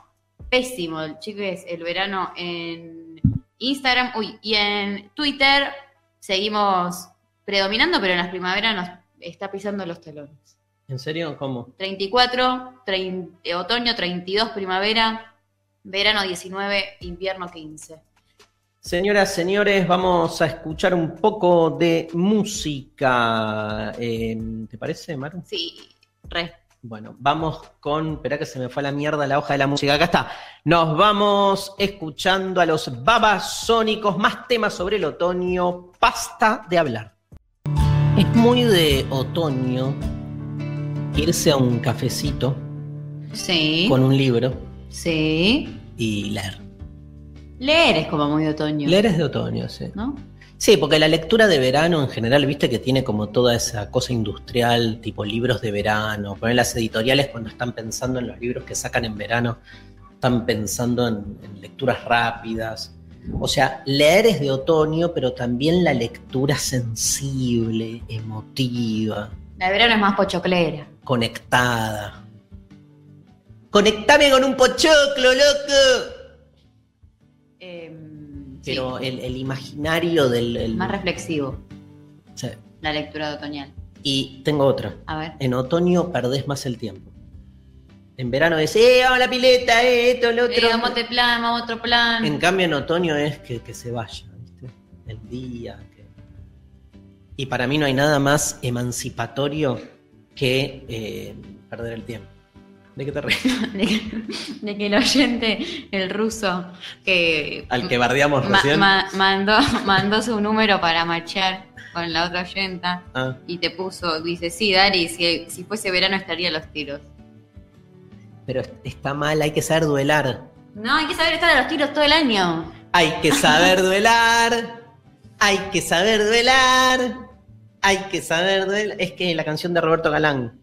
pésimo, chicos, el verano en Instagram, uy, y en Twitter seguimos predominando, pero en las primaveras nos está pisando los talones. ¿En serio? ¿Cómo? 34, trein- eh, otoño 32, primavera, verano 19, invierno 15. Señoras, señores, vamos a escuchar un poco de música. Eh, ¿Te parece, Maru? Sí, re. Bueno, vamos con. Espera que se me fue a la mierda la hoja de la música. Acá está. Nos vamos escuchando a los babasónicos. Más temas sobre el otoño. Pasta de hablar. Es muy de otoño irse a un cafecito Sí. con un libro Sí. y leer. Leer es como muy de otoño. Leer es de otoño, sí. ¿No? Sí, porque la lectura de verano en general, viste que tiene como toda esa cosa industrial, tipo libros de verano. Poner las editoriales cuando están pensando en los libros que sacan en verano, están pensando en, en lecturas rápidas. O sea, leer es de otoño, pero también la lectura sensible, emotiva, La de verano es más pochoclera. conectada. Conectame con un pochoclo, loco. Em, sí, Pero el, el imaginario del... el- más reflexivo, sí. la lectura de otoñal. Y tengo otra. A ver. En otoño perdés más el tiempo. En verano es, eh, vamos a la pileta, eh, esto, lo otro. Eh, vamos a otro plan, vamos a otro plan. En cambio, en otoño es que, que se vaya, ¿viste? El día. Y para mí no hay nada más emancipatorio que eh, perder el tiempo. ¿De qué te ríes? <laughs> de, que, de que el oyente, el ruso, que Al que bardeamos ma- recién. ma- mandó, mandó su número para marchar con la otra oyenta Ah, y te puso, dice, sí, Dari, si, si fuese verano estaría a los tiros. pero est- está mal, hay que saber duelar. No, hay que saber estar a los tiros todo el año. Hay que saber <laughs> duelar. Hay que saber duelar. Hay que saber duelar. Es que la canción de Roberto Galán.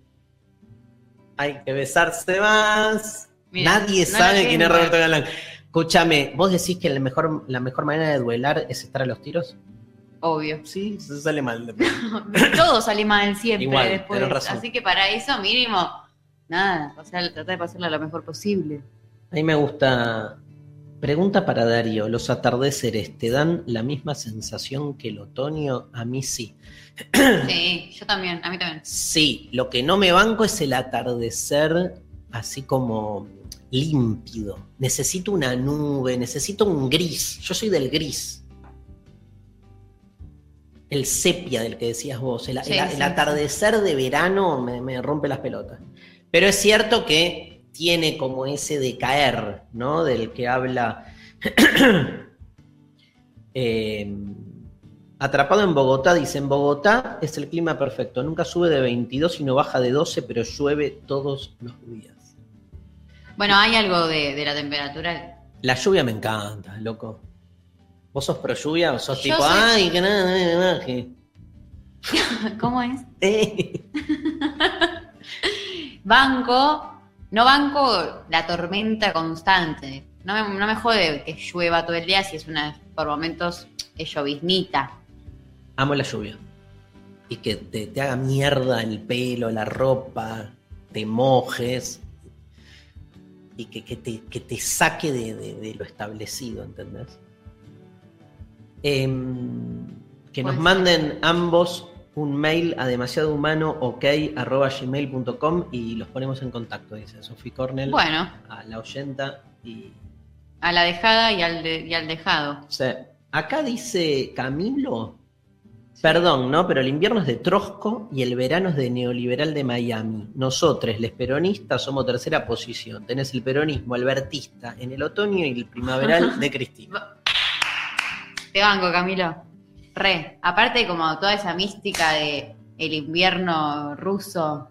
Hay que besarse más. Mira, Nadie no sabe quién es. Roberto Galán. Escúchame, ¿vos decís que la mejor, la mejor manera de duelar es estar a los tiros? Obvio. Sí, eso sale mal. después. <laughs> Todo sale mal siempre Igual, después. razón. Así que para eso, mínimo, nada, o sea, tratar de pasarla lo mejor posible. A mí me gusta. Pregunta para Darío: ¿los atardeceres te dan la misma sensación que el otoño? A mí sí. Sí, yo también, a mí también. Sí, lo que no me banco es el atardecer así como límpido. Necesito una nube, necesito un gris. Yo soy del gris. El sepia del que decías vos. El, Sí, el- sí, el atardecer de verano me, me rompe las pelotas. Pero es cierto que tiene como ese decaer, ¿no? Del que habla. <clears throat> Eh, Atrapado en Bogotá, dice, en Bogotá es el clima perfecto, nunca sube de 22 y no baja de 12, pero llueve todos los días. Bueno, hay algo de, de la temperatura. La lluvia me encanta, loco. ¿Vos sos pro lluvia o sos Yo tipo, soy- ay, que nada, nada, nada, que-". <laughs> ¿Cómo es? Eh, <laughs> Banco, no banco la tormenta constante. No me, no me jode que llueva todo el día si es una, por momentos, es lloviznita. Amo la lluvia. Y que te, te haga mierda el pelo, la ropa, te mojes. Y que, que te, que te saque de, de- de lo establecido, ¿entendés? Em, que nos manden ambos un mail a demasiado humano ok arroba gmail.com y los ponemos en contacto, dice Sophie Cornell, Bueno, a la oyenta. Y a la dejada y al, de- y al dejado. acá dice Camilo Perdón, ¿no? Pero el invierno es de Trosco y el verano es de neoliberal de Miami. Nosotros, los peronistas, somos tercera posición. Tenés el peronismo albertista en el otoño y el primaveral <laughs> de Cristina. Te banco, Camilo. Re. Aparte, como toda esa mística de el invierno ruso.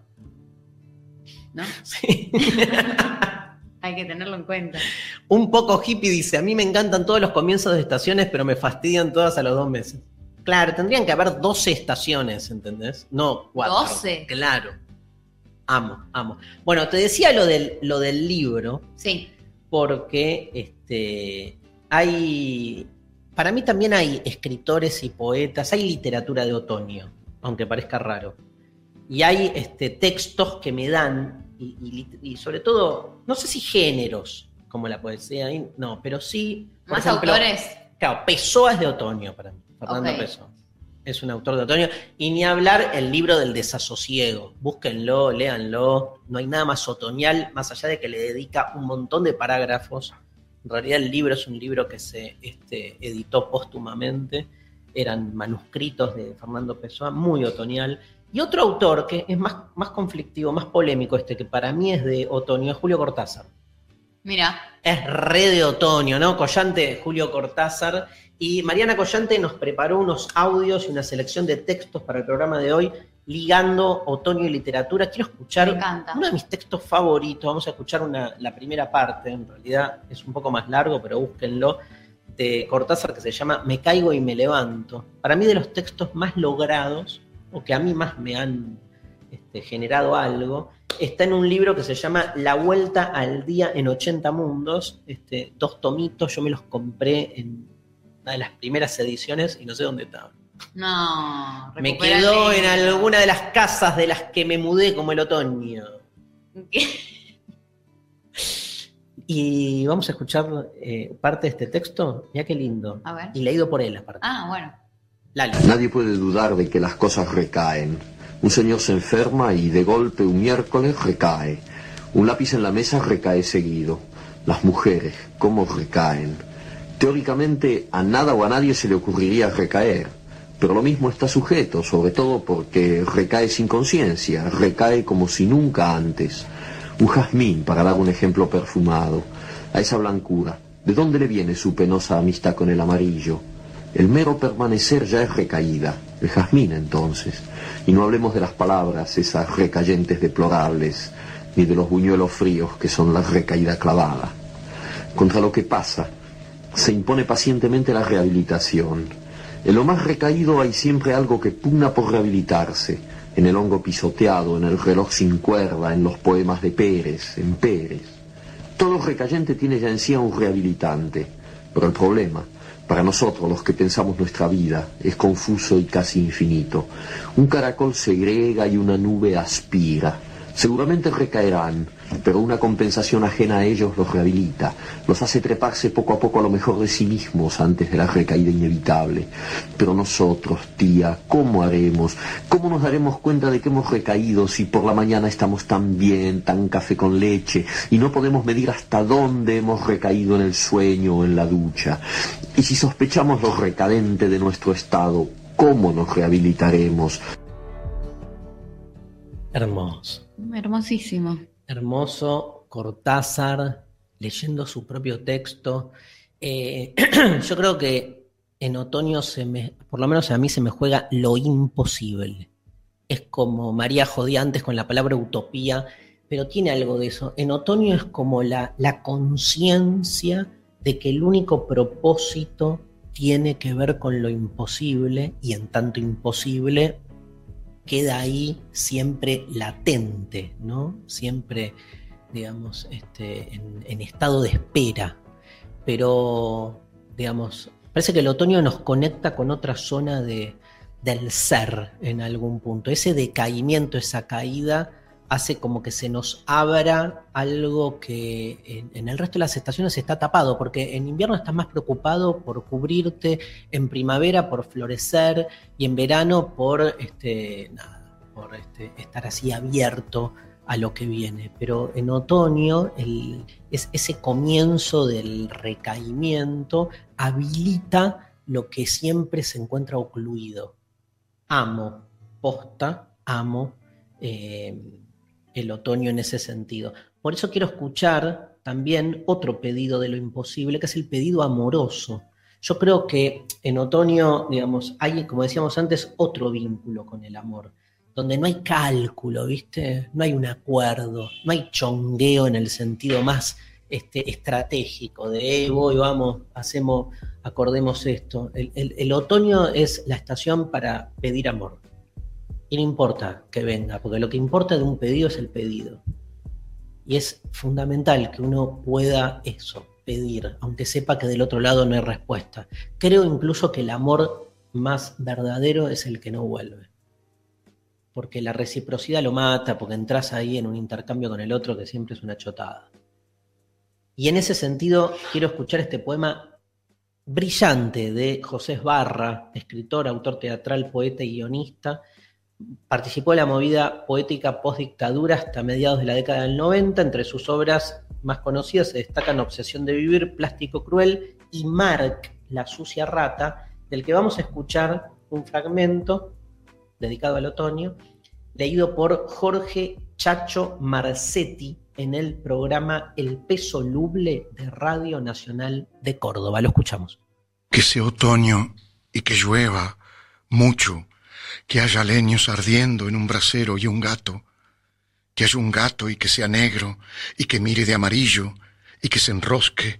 ¿No? <laughs> Sí. <laughs> Hay que tenerlo en cuenta. Un poco hippie dice, a mí me encantan todos los comienzos de estaciones, pero me fastidian todas a los dos meses. Claro, tendrían que haber 12 estaciones, ¿entendés? No, cuatro. 12. Claro. Amo, amo. Bueno, te decía lo del, lo del libro, Sí. porque este, hay, para mí también hay escritores y poetas, hay literatura de otoño, aunque parezca raro. Y hay este, textos que me dan, y, y sobre todo, no sé si géneros, como la poesía, no, pero sí... Más ejemplo, autores. Claro, Pessoa es de otoño para mí, Fernando Ok. Pessoa. Es un autor de otoño. Y ni hablar el libro del desasosiego. Búsquenlo, léanlo. No hay nada más otoñal, más allá de que le dedica un montón de parágrafos. En realidad el libro es un libro que se este, editó póstumamente. Eran manuscritos de Fernando Pessoa, muy otoñal. Y otro autor que es más, más conflictivo, más polémico, este que para mí es de otoño, es Julio Cortázar. Mira. Es re de otoño, ¿no? Collante, Julio Cortázar. Y Mariana Collante nos preparó unos audios y una selección de textos para el programa de hoy, ligando otoño y literatura. Quiero escuchar uno de mis textos favoritos. Vamos a escuchar una- la primera parte, en realidad es un poco más largo, pero búsquenlo, de Cortázar que se llama Me caigo y me levanto. Para mí de los textos más logrados, o que a mí más me han este, generado algo, está en un libro que se llama La Vuelta al Día en 80 Mundos, este, dos tomitos, yo me los compré en una de las primeras ediciones y no sé dónde estaban. No. Me quedó en alguna de las casas de las que me mudé como el otoño. <laughs> Y vamos a escuchar eh, parte de este texto. Mira qué lindo. A ver. Y leído por él, aparte. Ah, bueno. Lali. Nadie puede dudar de que las cosas recaen. Un señor se enferma y de golpe un miércoles recae. Un lápiz en la mesa recae seguido. Las mujeres, ¿cómo recaen? Teóricamente a nada o a nadie se le ocurriría recaer, pero lo mismo está sujeto, sobre todo porque recae sin conciencia, recae como si nunca antes. Un jazmín, para dar un ejemplo perfumado, a esa blancura, ¿de dónde le viene su penosa amistad con el amarillo? El mero permanecer ya es recaída, el jazmín entonces. Y no hablemos de las palabras, esas recayentes deplorables, ni de los buñuelos fríos que son la recaída clavada. Contra lo que pasa, se impone pacientemente la rehabilitación. En lo más recaído hay siempre algo que pugna por rehabilitarse, en el hongo pisoteado, en el reloj sin cuerda, en los poemas de Pérez, en Pérez. Todo recayente tiene ya en sí a un rehabilitante, pero el problema, para nosotros los que pensamos nuestra vida, es confuso y casi infinito. Un caracol segrega y una nube aspira. Seguramente recaerán, pero una compensación ajena a ellos los rehabilita, los hace treparse poco a poco a lo mejor de sí mismos antes de la recaída inevitable. Pero nosotros, tía, ¿cómo haremos? ¿Cómo nos daremos cuenta de que hemos recaído si por la mañana estamos tan bien, tan café con leche, y no podemos medir hasta dónde hemos recaído en el sueño o en la ducha? Y si sospechamos lo recadente de nuestro estado, ¿cómo nos rehabilitaremos? Hermoso. Hermosísimo. Hermoso. Cortázar leyendo su propio texto. Eh, <clears throat> yo creo que en otoño se me, por lo menos a mí se me juega lo imposible. Es como María jodía antes con la palabra utopía, pero tiene algo de eso. En otoño es como la, la conciencia de que el único propósito tiene que ver con lo imposible y en tanto imposible queda ahí siempre latente, ¿no? Siempre, digamos, este, en, estado de espera. Pero, digamos, parece que el otoño nos conecta con otra zona de, del ser en algún punto. Ese decaimiento, esa caída, hace como que se nos abra algo que en, el resto de las estaciones está tapado, porque en invierno estás más preocupado por cubrirte, en primavera por florecer y en verano por este, nada, por este, estar así abierto a lo que viene. Pero en otoño el, es, ese comienzo del recaimiento habilita lo que siempre se encuentra ocluido. amo, posta, amo eh, el otoño en ese sentido. Por eso quiero escuchar también otro pedido de lo imposible, que es el pedido amoroso. Yo creo que en otoño, digamos, hay, como decíamos antes, otro vínculo con el amor, donde no hay cálculo, ¿viste? No hay un acuerdo, no hay chongueo en el sentido más este, estratégico de, eh, voy, vamos, hacemos, acordemos esto. el otoño es la estación para pedir amor. Y no importa que venga, porque lo que importa de un pedido es el pedido. Y es fundamental que uno pueda eso, pedir, aunque sepa que del otro lado no hay respuesta. Creo incluso que el amor más verdadero es el que no vuelve. Porque la reciprocidad lo mata, porque entras ahí en un intercambio con el otro que siempre es una chotada. Y en ese sentido quiero escuchar este poema brillante de José Barra, escritor, autor teatral, poeta y guionista, Participó en la movida poética post-dictadura hasta mediados de la década del 90. Entre sus obras más conocidas se destacan Obsesión de Vivir, Plástico Cruel y Mark, la sucia rata, del que vamos a escuchar un fragmento dedicado al otoño, leído por Jorge Chacho Marcetti en el programa El Peso Luble de Radio Nacional de Córdoba. Lo escuchamos. Que sea otoño y que llueva mucho que haya leños ardiendo en un brasero y un gato, que haya un gato y que sea negro y que mire de amarillo y que se enrosque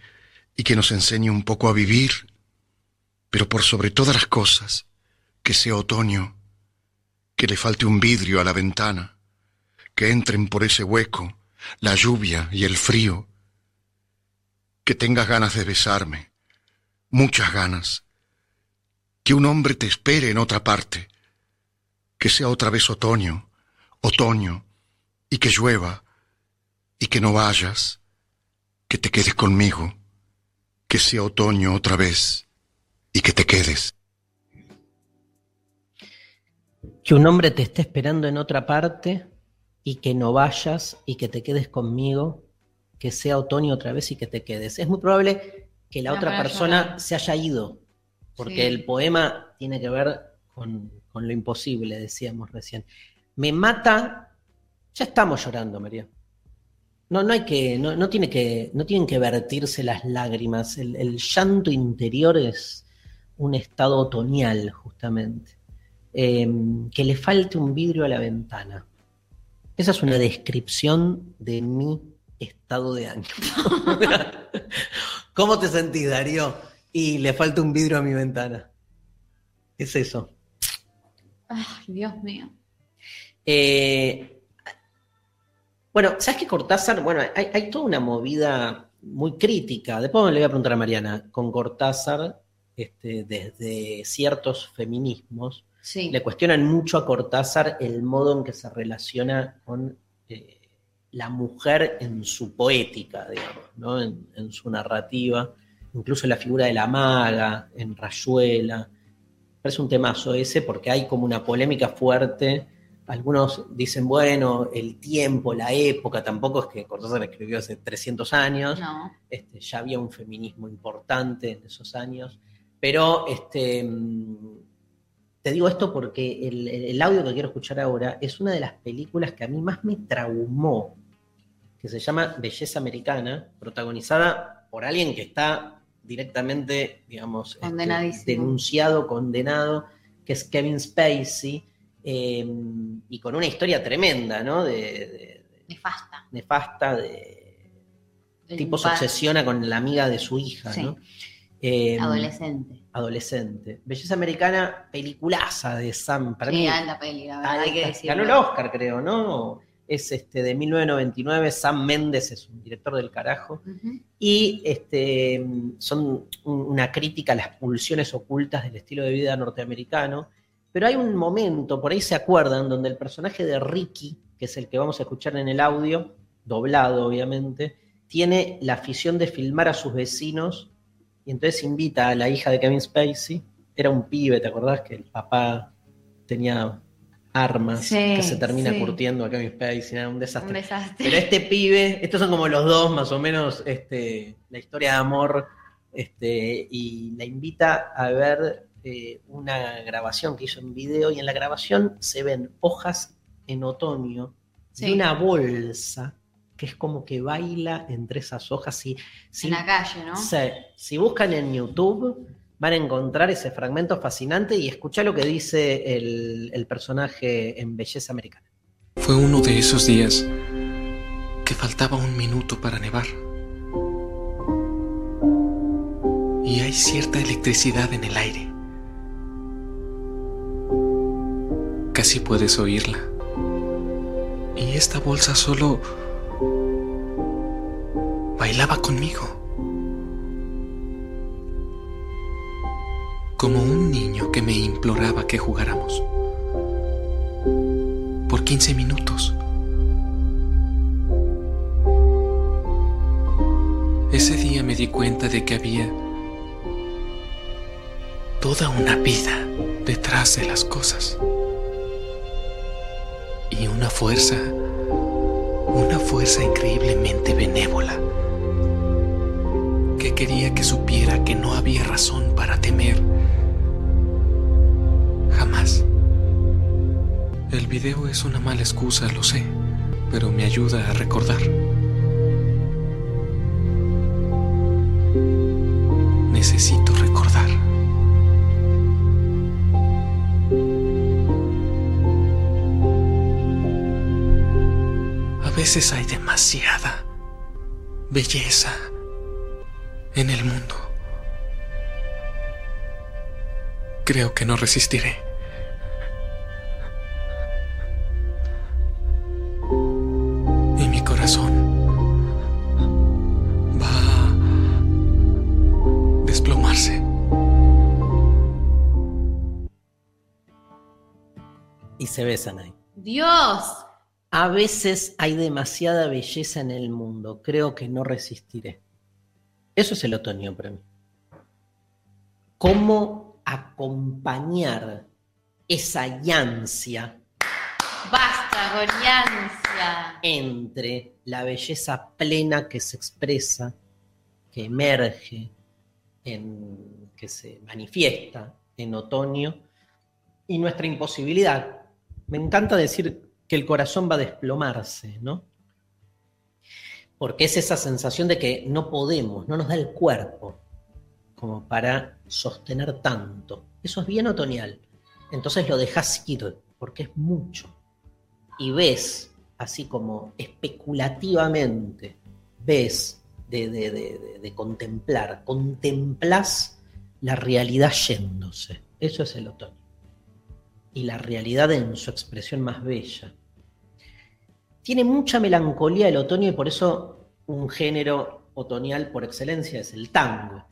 y que nos enseñe un poco a vivir, pero por sobre todas las cosas, que sea otoño, que le falte un vidrio a la ventana, que entren por ese hueco la lluvia y el frío, que tengas ganas de besarme, muchas ganas, que un hombre te espere en otra parte, que sea otra vez otoño, otoño, y que llueva, y que no vayas, que te quedes conmigo, que sea otoño otra vez, y que te quedes. Que un hombre te esté esperando en otra parte, y que no vayas, y que te quedes conmigo, que sea otoño otra vez y que te quedes. Es muy probable que la otra persona se haya ido, porque el poema tiene que ver con lo imposible, decíamos recién. Me mata, ya estamos llorando, María. No, no hay que, no, tiene que, no tienen que vertirse las lágrimas. El, llanto interior es un estado otoñal, justamente. Em, que le falte un vidrio a la ventana. Esa es una descripción de mi estado de ánimo. <laughs> ¿Cómo te sentís, Darío? Y le falta un vidrio a mi ventana. Es eso. Ay, Dios mío. Eh, bueno, ¿sabes qué Cortázar? Bueno, hay, toda una movida muy crítica. Después le voy a preguntar a Mariana, con Cortázar, este, desde ciertos feminismos, le cuestionan mucho a Cortázar el modo en que se relaciona con eh, la mujer en su poética, digamos, ¿no? en, en, su narrativa, incluso la figura de la maga, en Rayuela es un temazo ese porque hay como una polémica fuerte. Algunos dicen, bueno, el tiempo, la época, tampoco es que Cortázar escribió hace 300 años. Este, ya había un feminismo importante en esos años. Pero este, te digo esto porque el, el, audio que quiero escuchar ahora es una de las películas que a mí más me traumó, que se llama Belleza Americana, protagonizada por alguien que está directamente, digamos, este, denunciado, condenado, que es Kevin Spacey, em, y con una historia tremenda, ¿no? De, nefasta. Nefasta, de... tipo se obsesiona con la amiga de su hija, ¿no? Em, adolescente. Adolescente. Belleza Americana, peliculaza de Sam. Para sí, peli, la verdad, hay que decirlo. Ganó el Oscar, creo, ¿no? Es este, de 1999, Sam Méndez es un director del carajo, y este, son una crítica a las pulsiones ocultas del estilo de vida norteamericano, pero hay un momento, por ahí se acuerdan, donde el personaje de Ricky, que es el que vamos a escuchar en el audio, doblado obviamente, tiene la afición de filmar a sus vecinos y entonces invita a la hija de Kevin Spacey, era un pibe, ¿te acordás? Que el papá tenía armas que se termina curtiendo a Kevin Spacey, un desastre. un desastre. Pero este pibe, estos son como los dos más o menos, este, la historia de amor, este, y la invita a ver eh, una grabación que hizo en video y en la grabación se ven hojas en otoño Sí. y una bolsa que es como que baila entre esas hojas. Y, si, En la calle, ¿no? Si buscan en YouTube van a encontrar ese fragmento fascinante y escuchá lo que dice el, el personaje en Belleza Americana. Fue uno de esos días que faltaba un minuto para nevar. Y hay cierta electricidad en el aire. Casi puedes oírla. Y esta bolsa solo bailaba conmigo. Como un niño que me imploraba que jugáramos por 15 minutos. Ese día me di cuenta de que había toda una vida detrás de las cosas. Y una fuerza, una fuerza increíblemente benévola, que quería que supiera que no había razón para temer. El video es una mala excusa, lo sé, pero me ayuda a recordar. Necesito recordar. A veces hay demasiada belleza en el mundo. Creo que no resistiré. Se besan ahí. Dios. A veces hay demasiada belleza en el mundo. Creo que no resistiré. Eso es el otoño para mí. ¿Cómo acompañar esa ansia Basta, Goriancia. entre la belleza plena que se expresa, que emerge, en, que se manifiesta en otoño, y nuestra imposibilidad? Me encanta decir que el corazón va a desplomarse, ¿no? Porque es esa sensación de que no podemos, no nos da el cuerpo como para sostener tanto. Eso es bien otoñal. Entonces lo dejas ir, porque es mucho. Y ves, así como especulativamente, ves de, de- contemplar, contemplás la realidad yéndose. Eso es el otoño. Y la realidad en su expresión más bella. Tiene mucha melancolía el otoño y por eso un género otoñal por excelencia es el tango.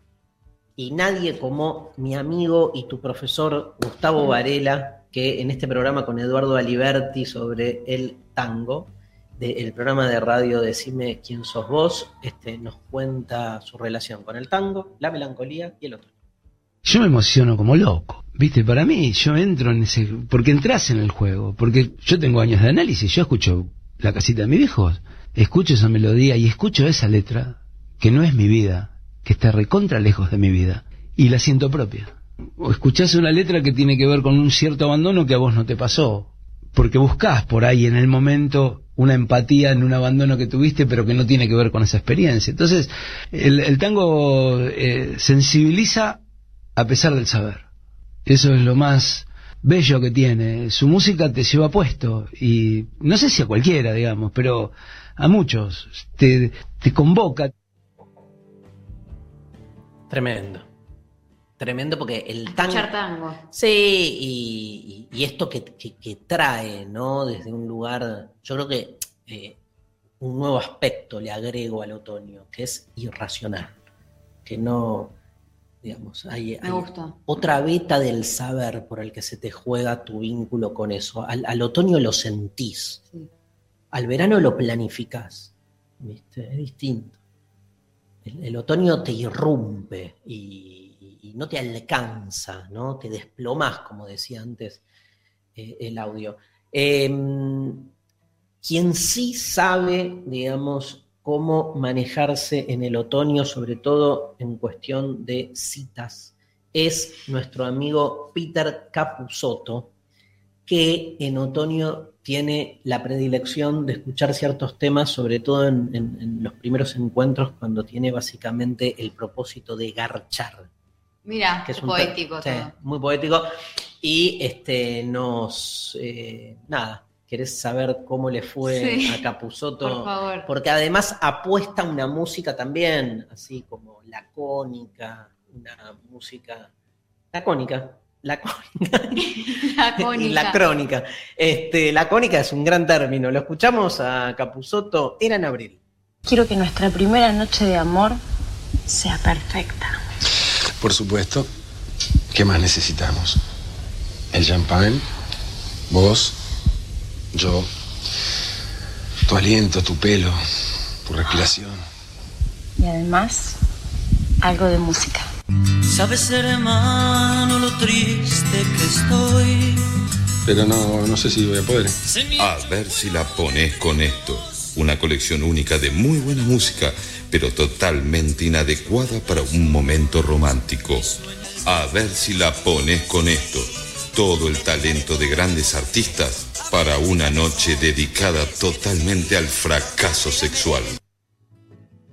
Y nadie como mi amigo y tu profesor Gustavo Varela, que en este programa con Eduardo Aliberti sobre el tango, del programa de radio Decime quién sos vos, este, nos cuenta su relación con el tango, la melancolía y el otoño. yo me emociono como loco. Viste, para mí yo entro en ese... Porque entras en el juego, porque yo tengo años de análisis, yo escucho la casita de mis hijos, escucho esa melodía y escucho esa letra, que no es mi vida, que está recontra lejos de mi vida, y la siento propia. O escuchás una letra que tiene que ver con un cierto abandono que a vos no te pasó, porque buscás por ahí en el momento una empatía en un abandono que tuviste, pero que no tiene que ver con esa experiencia. Entonces, el, el tango eh, sensibiliza a pesar del saber. Eso es lo más bello que tiene. Su música te lleva puesto y no sé si a cualquiera, digamos, pero a muchos te, te convoca. Tremendo. Tremendo porque el tango... Tango. Sí, y, y- y esto que, que- que trae, ¿no? Desde un lugar, yo creo que eh, un nuevo aspecto le agrego al otoño, que es irracional, que no, digamos, hay, Me hay gusta. otra beta del saber por el que se te juega tu vínculo con eso. Al, al otoño lo sentís, Sí. al verano lo planificás, ¿viste? Es distinto. El, el otoño te irrumpe y, y no te alcanza, ¿no? Te desplomás, como decía antes eh, el audio. Em, quien sí sabe, digamos, cómo manejarse en el otoño, sobre todo en cuestión de citas es nuestro amigo Peter Capusotto, que en otoño tiene la predilección de escuchar ciertos temas, sobre todo en, en- en los primeros encuentros, cuando tiene básicamente el propósito de garchar. Mira, que es poético sí, muy poético. Y este nos eh, nada, ¿querés saber cómo le fue Sí, a <laughs> Capusotto? Por favor. Porque además apuesta una música también, así como lacónica, una música lacónica, lacónica, <laughs> Lacónica. la crónica. Este, lacónica es un gran término. Lo escuchamos a Capusotto, era en abril. Quiero que nuestra primera noche de amor sea perfecta. Por supuesto. ¿Qué más necesitamos? El champán, vos, yo, tu aliento, tu pelo, tu respiración. Y además, algo de música. Sabes, hermano, lo triste que estoy. Pero no, no sé si voy a poder. A ver si la pones con esto. Una colección única de muy buena música, pero totalmente inadecuada para un momento romántico. A ver si la pones con esto. Todo el talento de grandes artistas para una noche dedicada totalmente al fracaso sexual.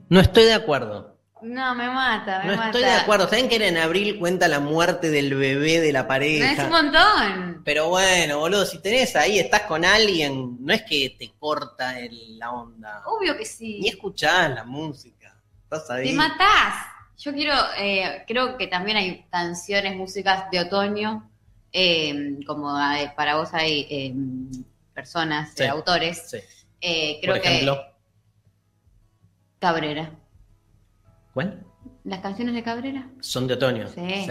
No estoy de acuerdo. No, me mata, me No mata. estoy de acuerdo. ¿Saben que era en abril cuenta la muerte del bebé de la No, pareja? es un montón. Pero bueno, boludo, si tenés ahí, estás con alguien, no es que te corta el- la onda. Obvio que sí. Ni escuchás la música. Estás ahí. Te matás. Yo quiero, eh, creo que también hay canciones, músicas de otoño, eh, como para vos hay eh, personas, Sí. autores. Sí. Eh, creo Por ejemplo, que Cabrera. ¿cuál? Las canciones de Cabrera. Son de otoño. Sí.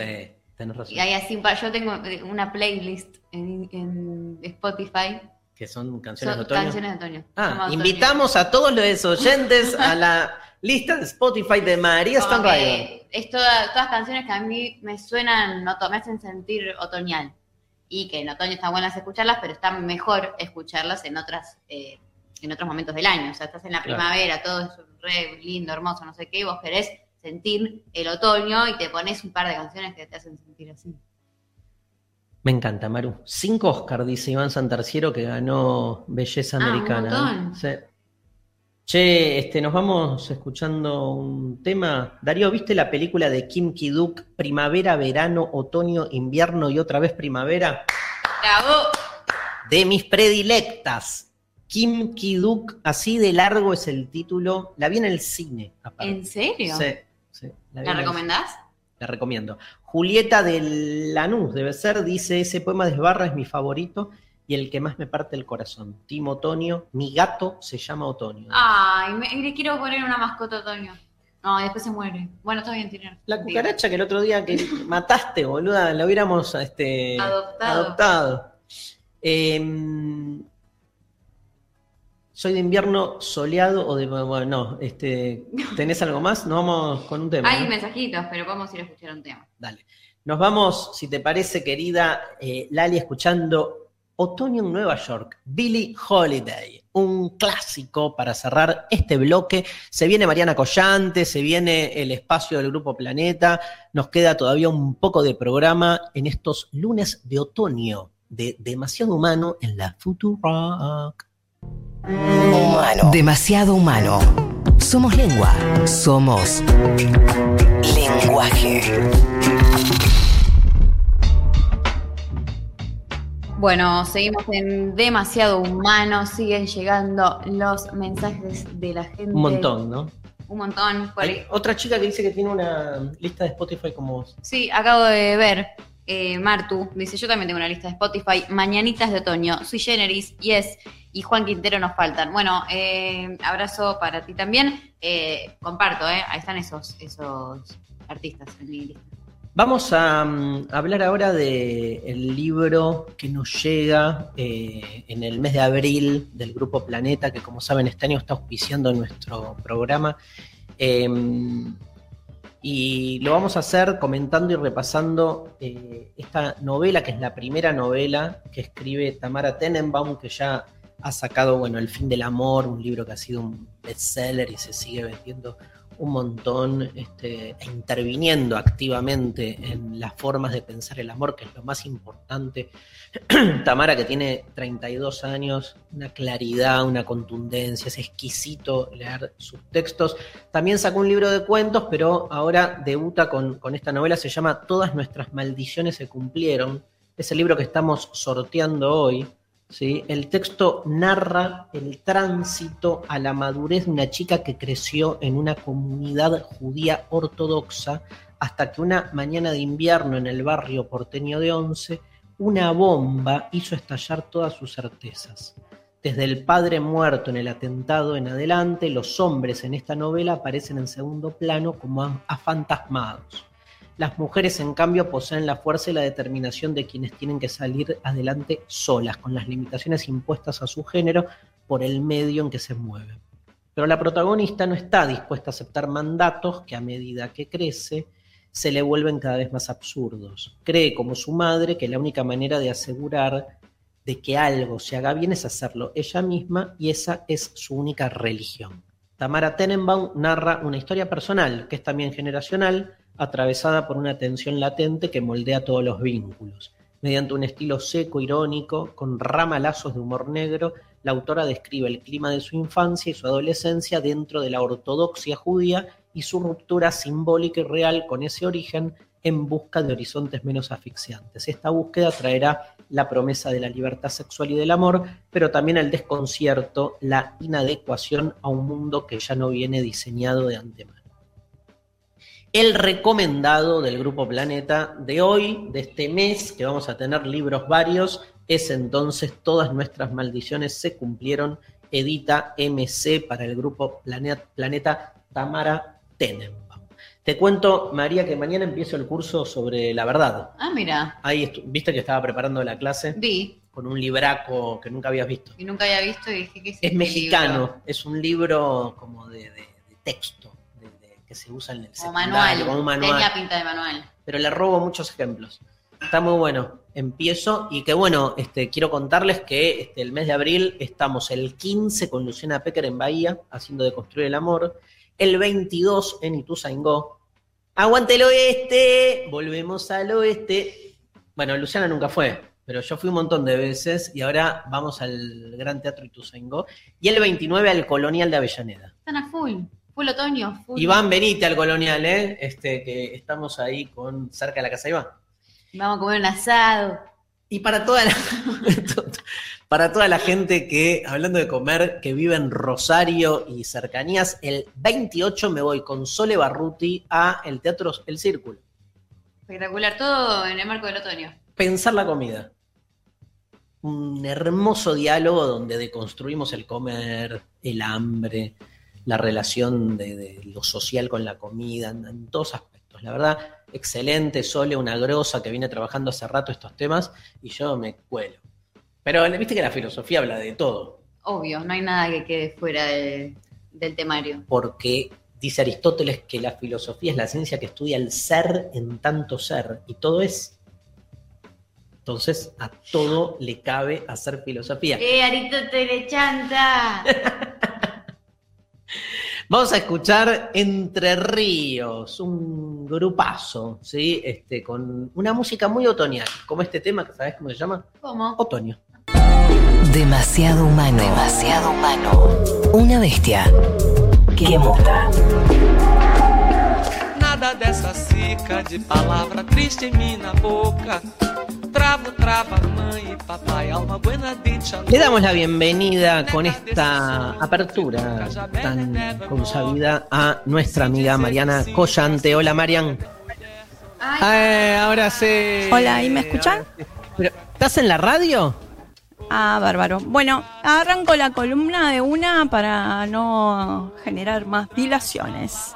tenés razón. Y hay así, yo tengo eh, una playlist en, en Spotify. Que son canciones Son de otoño. canciones de otoño. Ah, Otoño. invitamos a todos los oyentes a la <laughs> lista de Spotify de María Stanrider. es toda- todas canciones que a mí me suenan, me hacen sentir otoñal. Y que en otoño está buenas escucharlas, pero está mejor escucharlas en otras eh, en otros momentos del año. O sea, estás en la Claro. primavera, todo es re lindo, hermoso, no sé qué, y vos querés sentir el otoño y te pones un par de canciones que te hacen sentir así. Me encanta, Maru. Cinco Oscar, dice Iván Santarciero, que ganó Belleza Ah, un Americana. montón. Sí. Che, este, nos vamos escuchando un tema. Darío, ¿viste la película de Kim Ki-duk? Primavera, verano, otoño, invierno y otra vez primavera. ¡Bravo! De mis predilectas. Kim Ki-duk, así de largo es el título. La vi en el cine. aparte. ¿En serio? Sí, sí. ¿La el- recomendás? La recomiendo. Julieta de Lanús, debe ser, dice, ese poema de Esbarra es mi favorito y el que más me parte el corazón. Tim Otoño, mi gato se llama Otoño. Ay, me- le quiero poner una mascota otoño. No, después se muere. Bueno, está bien, tiene. La cucaracha que el otro día que <laughs> mataste, boluda, la hubiéramos este, Adoptado. adoptado. Em, soy de invierno soleado o de... Bueno, no, este, <laughs> ¿tenés algo más? Nos vamos con un tema. Hay ¿no? mensajitos, pero podemos ir a escuchar un tema. Dale. Nos vamos, si te parece, querida eh, Lali, escuchando Otoño en Nueva York, Billie Holiday, un clásico para cerrar este bloque. Se viene Mariana Collante, se viene el espacio del Grupo Planeta, nos queda todavía un poco de programa en estos lunes de otoño de Demasiado Humano en la Futurock. Humano. Demasiado humano. Somos lengua. Somos lenguaje. Bueno, seguimos en demasiado humano, siguen llegando los mensajes de la gente. Un montón, ¿no? Un montón. Por Hay otra chica que dice que tiene una lista de Spotify como vos. Sí, acabo de ver. eh, Martu dice: Yo también tengo una lista de Spotify. Mañanitas de otoño, Sui Generis, Yes y Juan Quintero nos faltan. Bueno, eh, abrazo para ti también. Eh, comparto, ¿eh? Ahí están esos, esos artistas en mi lista. Vamos a mm, hablar ahora del libro que nos llega eh, en el mes de abril del Grupo Planeta, que como saben este año está auspiciando nuestro programa. Eh, y lo vamos a hacer comentando y repasando eh, esta novela, que es la primera novela que escribe Tamara Tenenbaum, que ya ha sacado, bueno, El fin del amor, un libro que ha sido un bestseller y se sigue vendiendo un montón, este, interviniendo activamente en las formas de pensar el amor, que es lo más importante. <clears throat> Tamara, que tiene 32 años, una claridad, una contundencia, es exquisito leer sus textos. También sacó un libro de cuentos, pero ahora debuta con, con esta novela, se llama Todas nuestras maldiciones se cumplieron. Es el libro que estamos sorteando hoy. ¿Sí? El texto narra el tránsito a la madurez de una chica que creció en una comunidad judía ortodoxa hasta que una mañana de invierno en el barrio porteño de Once, una bomba hizo estallar todas sus certezas. Desde el padre muerto en el atentado en adelante, los hombres en esta novela aparecen en segundo plano como afantasmados. Las mujeres, en cambio, poseen la fuerza y la determinación de quienes tienen que salir adelante solas, con las limitaciones impuestas a su género por el medio en que se mueven. Pero la protagonista no está dispuesta a aceptar mandatos que a medida que crece se le vuelven cada vez más absurdos. Cree, como su madre, que la única manera de asegurar de que algo se haga bien es hacerlo ella misma y esa es su única religión. Tamara Tenenbaum narra una historia personal, que es también generacional, atravesada por una tensión latente que moldea todos los vínculos. Mediante un estilo seco, irónico, con ramalazos de humor negro, la autora describe el clima de su infancia y su adolescencia dentro de la ortodoxia judía y su ruptura simbólica y real con ese origen en busca de horizontes menos asfixiantes. Esta búsqueda traerá la promesa de la libertad sexual y del amor, pero también el desconcierto, la inadecuación a un mundo que ya no viene diseñado de antemano. El recomendado del Grupo Planeta de hoy, de este mes, que vamos a tener libros varios, es entonces Todas nuestras maldiciones se cumplieron, edita MC para el Grupo Planeta, Planeta Tamara Tenenbaum. Te cuento, María, que mañana empiezo el curso sobre la verdad. Ah, mira. Ahí, ¿viste que estaba preparando la clase? Vi. Con un libraco que nunca habías visto. Y nunca había visto y dije que Es este mexicano, libro? es un libro como de, de- de texto, que se usa en el Como manual. como un manual. Tenía pinta de manual. pero le robo muchos ejemplos. Está muy bueno. Empiezo y que bueno, este, quiero contarles que este, el mes de abril estamos el 15 con Luciana Pecker en Bahía, haciendo de construir el amor. El 22 en Ituzaingó. ¡Aguante el oeste! Volvemos al oeste. Bueno, Luciana nunca fue, pero yo fui un montón de veces y ahora vamos al Gran Teatro Ituzaingó. Y el 29 al Colonial de Avellaneda. Están a full. Full otoño. Full. Iván, venite al Colonial, ¿eh? Este, que estamos ahí con cerca de la casa de Iván. Vamos a comer un asado. Y para toda la, <laughs> para toda la gente que, hablando de comer, que vive en Rosario y cercanías, el 28 me voy con Sole Barruti a el Teatro El Círculo. Espectacular. Todo en el marco del otoño. Pensar la comida. Un hermoso diálogo donde deconstruimos el comer, el hambre, la relación de, de lo social con la comida, en, en todos aspectos. La verdad, excelente, Sole, una grosa que viene trabajando hace rato estos temas y yo me cuelo. Pero viste que la filosofía habla de todo, Obvio, no hay nada que quede fuera de- del temario. porque dice Aristóteles que la filosofía es la ciencia que estudia el ser en tanto ser y todo es. Entonces, a todo le cabe hacer filosofía. ¡Eh, Aristóteles chanta! <laughs> Vamos a escuchar Entre Ríos, un grupazo, ¿sí? Este, con una música muy otoñal, como este tema, que ¿sabes cómo se llama? ¿Cómo? Otoño. Demasiado humano. Demasiado humano. Una bestia que muta. Nada dessa cica de palavra triste em mim na boca. E. Le damos la bienvenida con esta apertura tan consabida a nuestra amiga Mariana Collante. Hola, Marian. Ay, ahora sí. Hola, ¿y me escuchan? Pero, ¿Estás en la radio? Ah, bárbaro. Bueno, arranco la columna de una para no generar más dilaciones.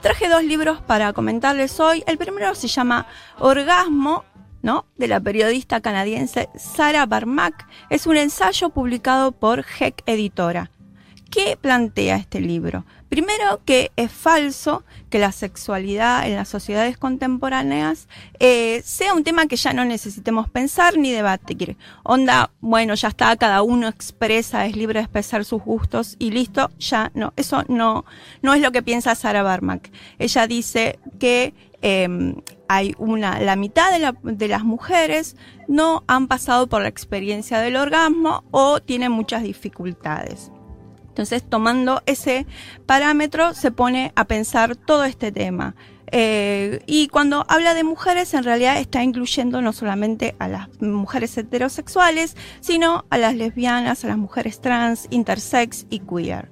Traje dos libros para comentarles hoy. El primero se llama Orgasmo, ¿no? De la periodista canadiense Sarah Barmack. Es un ensayo publicado por Heck Editora. ¿Qué plantea este libro? Primero que es falso que la sexualidad en las sociedades contemporáneas eh, sea un tema que ya no necesitemos pensar ni debatir. Onda, bueno, ya está, cada uno expresa, es libre de expresar sus gustos y listo, ya no. Eso no, no es lo que piensa Sara Barmack. Ella dice que eh, hay una, la mitad de, la, de, las mujeres no han pasado por la experiencia del orgasmo o tienen muchas dificultades. Entonces, tomando ese parámetro, se pone a pensar todo este tema. Eh, y cuando habla de mujeres, en realidad está incluyendo no solamente a las mujeres heterosexuales, sino a las lesbianas, a las mujeres trans, intersex y queer.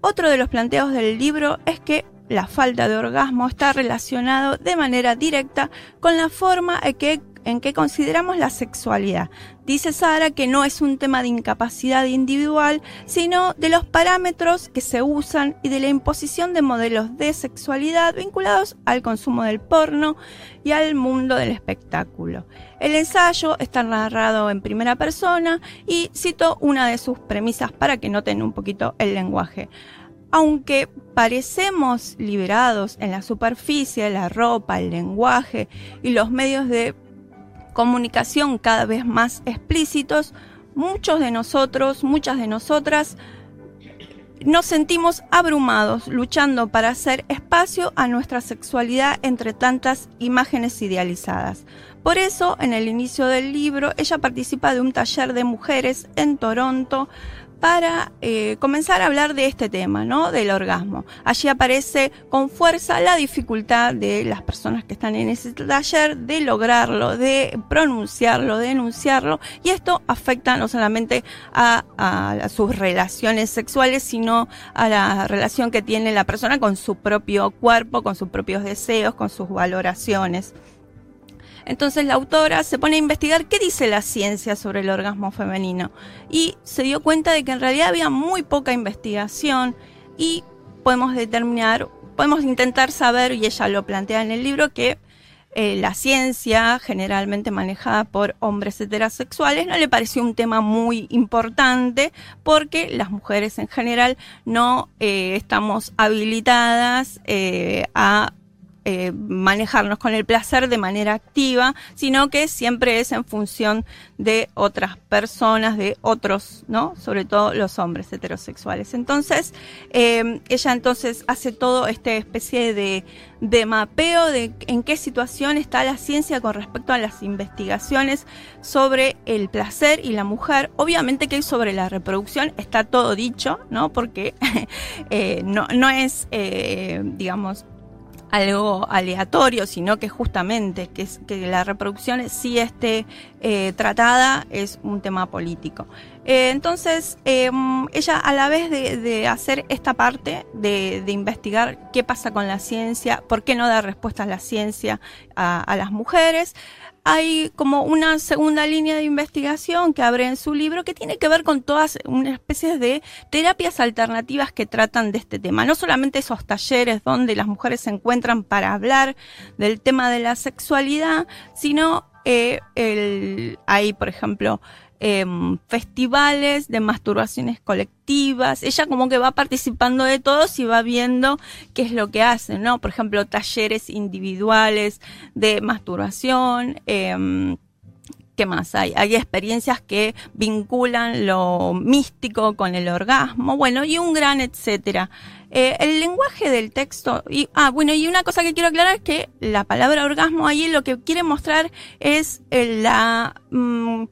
Otro de los planteos del libro es que la falta de orgasmo está relacionado de manera directa con la forma en que, en que consideramos la sexualidad. Dice Sara que no es un tema de incapacidad individual, sino de los parámetros que se usan y de la imposición de modelos de sexualidad vinculados al consumo del porno y al mundo del espectáculo. El ensayo está narrado en primera persona y cito una de sus premisas para que noten un poquito el lenguaje aunque parecemos liberados en la superficie, la ropa, el lenguaje y los medios de comunicación cada vez más explícitos, muchos de nosotros, muchas de nosotras, nos sentimos abrumados luchando para hacer espacio a nuestra sexualidad entre tantas imágenes idealizadas. Por eso, en el inicio del libro, ella participa de un taller de mujeres en Toronto para eh, comenzar a hablar de este tema, ¿no? Del orgasmo. Allí aparece con fuerza la dificultad de las personas que están en ese taller de lograrlo, de pronunciarlo, de enunciarlo, y esto afecta no solamente a sus relaciones sexuales, sino a la relación que tiene la persona con su propio cuerpo, con sus propios deseos, con sus valoraciones. Entonces la autora se pone a investigar qué dice la ciencia sobre el orgasmo femenino. Y se dio cuenta de que en realidad había muy poca investigación y podemos determinar, podemos intentar saber, y ella lo plantea en el libro, que eh, la ciencia, generalmente manejada por hombres heterosexuales, no le pareció un tema muy importante porque las mujeres en general no eh, estamos habilitadas eh, a eh, manejarnos con el placer de manera activa, sino que siempre es en función de otras personas, de otros, ¿no? Sobre todo los hombres heterosexuales. Entonces, eh, ella entonces hace todo este especie de, de mapeo de en qué situación está la ciencia con respecto a las investigaciones sobre el placer y la mujer. Obviamente que sobre la reproducción está todo dicho, ¿no? Porque <laughs> eh, no, no es, digamos, algo aleatorio, sino que justamente que, la reproducción sí esté eh, tratada es un tema político. Eh, entonces, em, ella a la vez de, hacer esta parte, de, investigar qué pasa con la ciencia, por qué no da respuesta a la ciencia a las mujeres, hay como una segunda línea de investigación que abre en su libro que tiene que ver con todas una especie de terapias alternativas que tratan de este tema. No solamente esos talleres donde las mujeres se encuentran para hablar del tema de la sexualidad, sino eh, el, hay, por ejemplo, Em, festivales de masturbaciones colectivas. Ella como que va participando de todos y va viendo qué es lo que hacen, ¿no? Por ejemplo, talleres individuales de masturbación. Eh, ¿Qué más hay? Hay experiencias que vinculan lo místico con el orgasmo, bueno, y un gran etcétera. Eh, el lenguaje del texto, y, ah, bueno, y una cosa que quiero aclarar es que la palabra orgasmo ahí lo que quiere mostrar es la... Mm,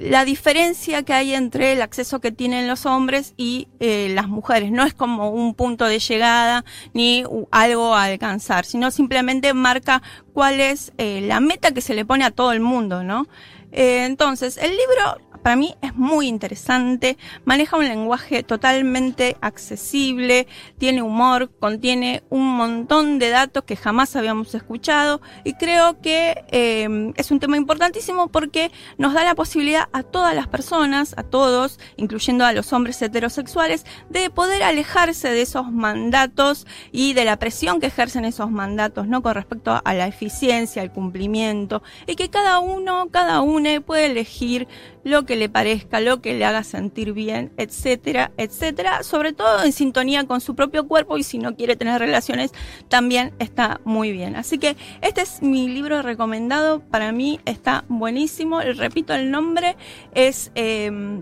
la diferencia que hay entre el acceso que tienen los hombres y eh, las mujeres. No es como un punto de llegada ni algo a alcanzar, sino simplemente marca cuál es eh, la meta que se le pone a todo el mundo, ¿no? Eh, entonces, el libro para mí es muy interesante, maneja un lenguaje totalmente accesible, tiene humor, contiene un montón de datos que jamás habíamos escuchado y creo que eh, es un tema importantísimo porque nos da la posibilidad a todas las personas, a todos, incluyendo a los hombres heterosexuales, de poder alejarse de esos mandatos y de la presión que ejercen esos mandatos, ¿no? Con respecto a la eficiencia, al cumplimiento y que cada uno, cada una puede elegir lo que le parezca, lo que le haga sentir bien, etcétera, etcétera. Sobre todo en sintonía con su propio cuerpo y si no quiere tener relaciones, también está muy bien. Así que este es mi libro recomendado. Para mí está buenísimo. Repito el nombre, es eh,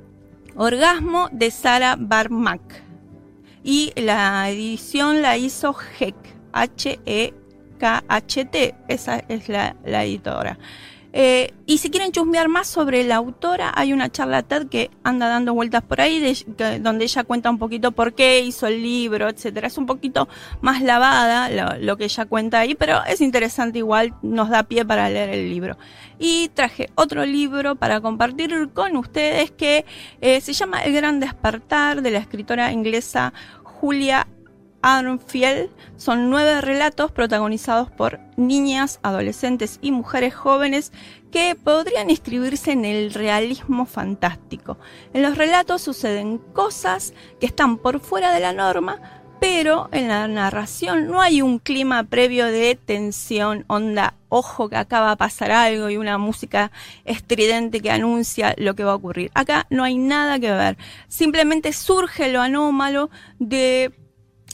Orgasmo de Sara Barmack. Y la edición la hizo HEC, H-E-K-H-T. Esa es la, la editora. Eh, y si quieren chusmear más sobre la autora, hay una charla TED que anda dando vueltas por ahí, donde ella cuenta un poquito por qué hizo el libro, etcétera. Es un poquito más lavada lo, lo, que ella cuenta ahí, pero es interesante igual, nos da pie para leer el libro. Y traje otro libro para compartir con ustedes que eh, se llama El Gran Despertar de la escritora inglesa Julia Arnfield son nueve relatos protagonizados por niñas, adolescentes y mujeres jóvenes que podrían inscribirse en el realismo fantástico. En los relatos suceden cosas que están por fuera de la norma, pero en la narración no hay un clima previo de tensión, onda, ojo que acaba a pasar algo y una música estridente que anuncia lo que va a ocurrir. Acá no hay nada que ver, simplemente surge lo anómalo de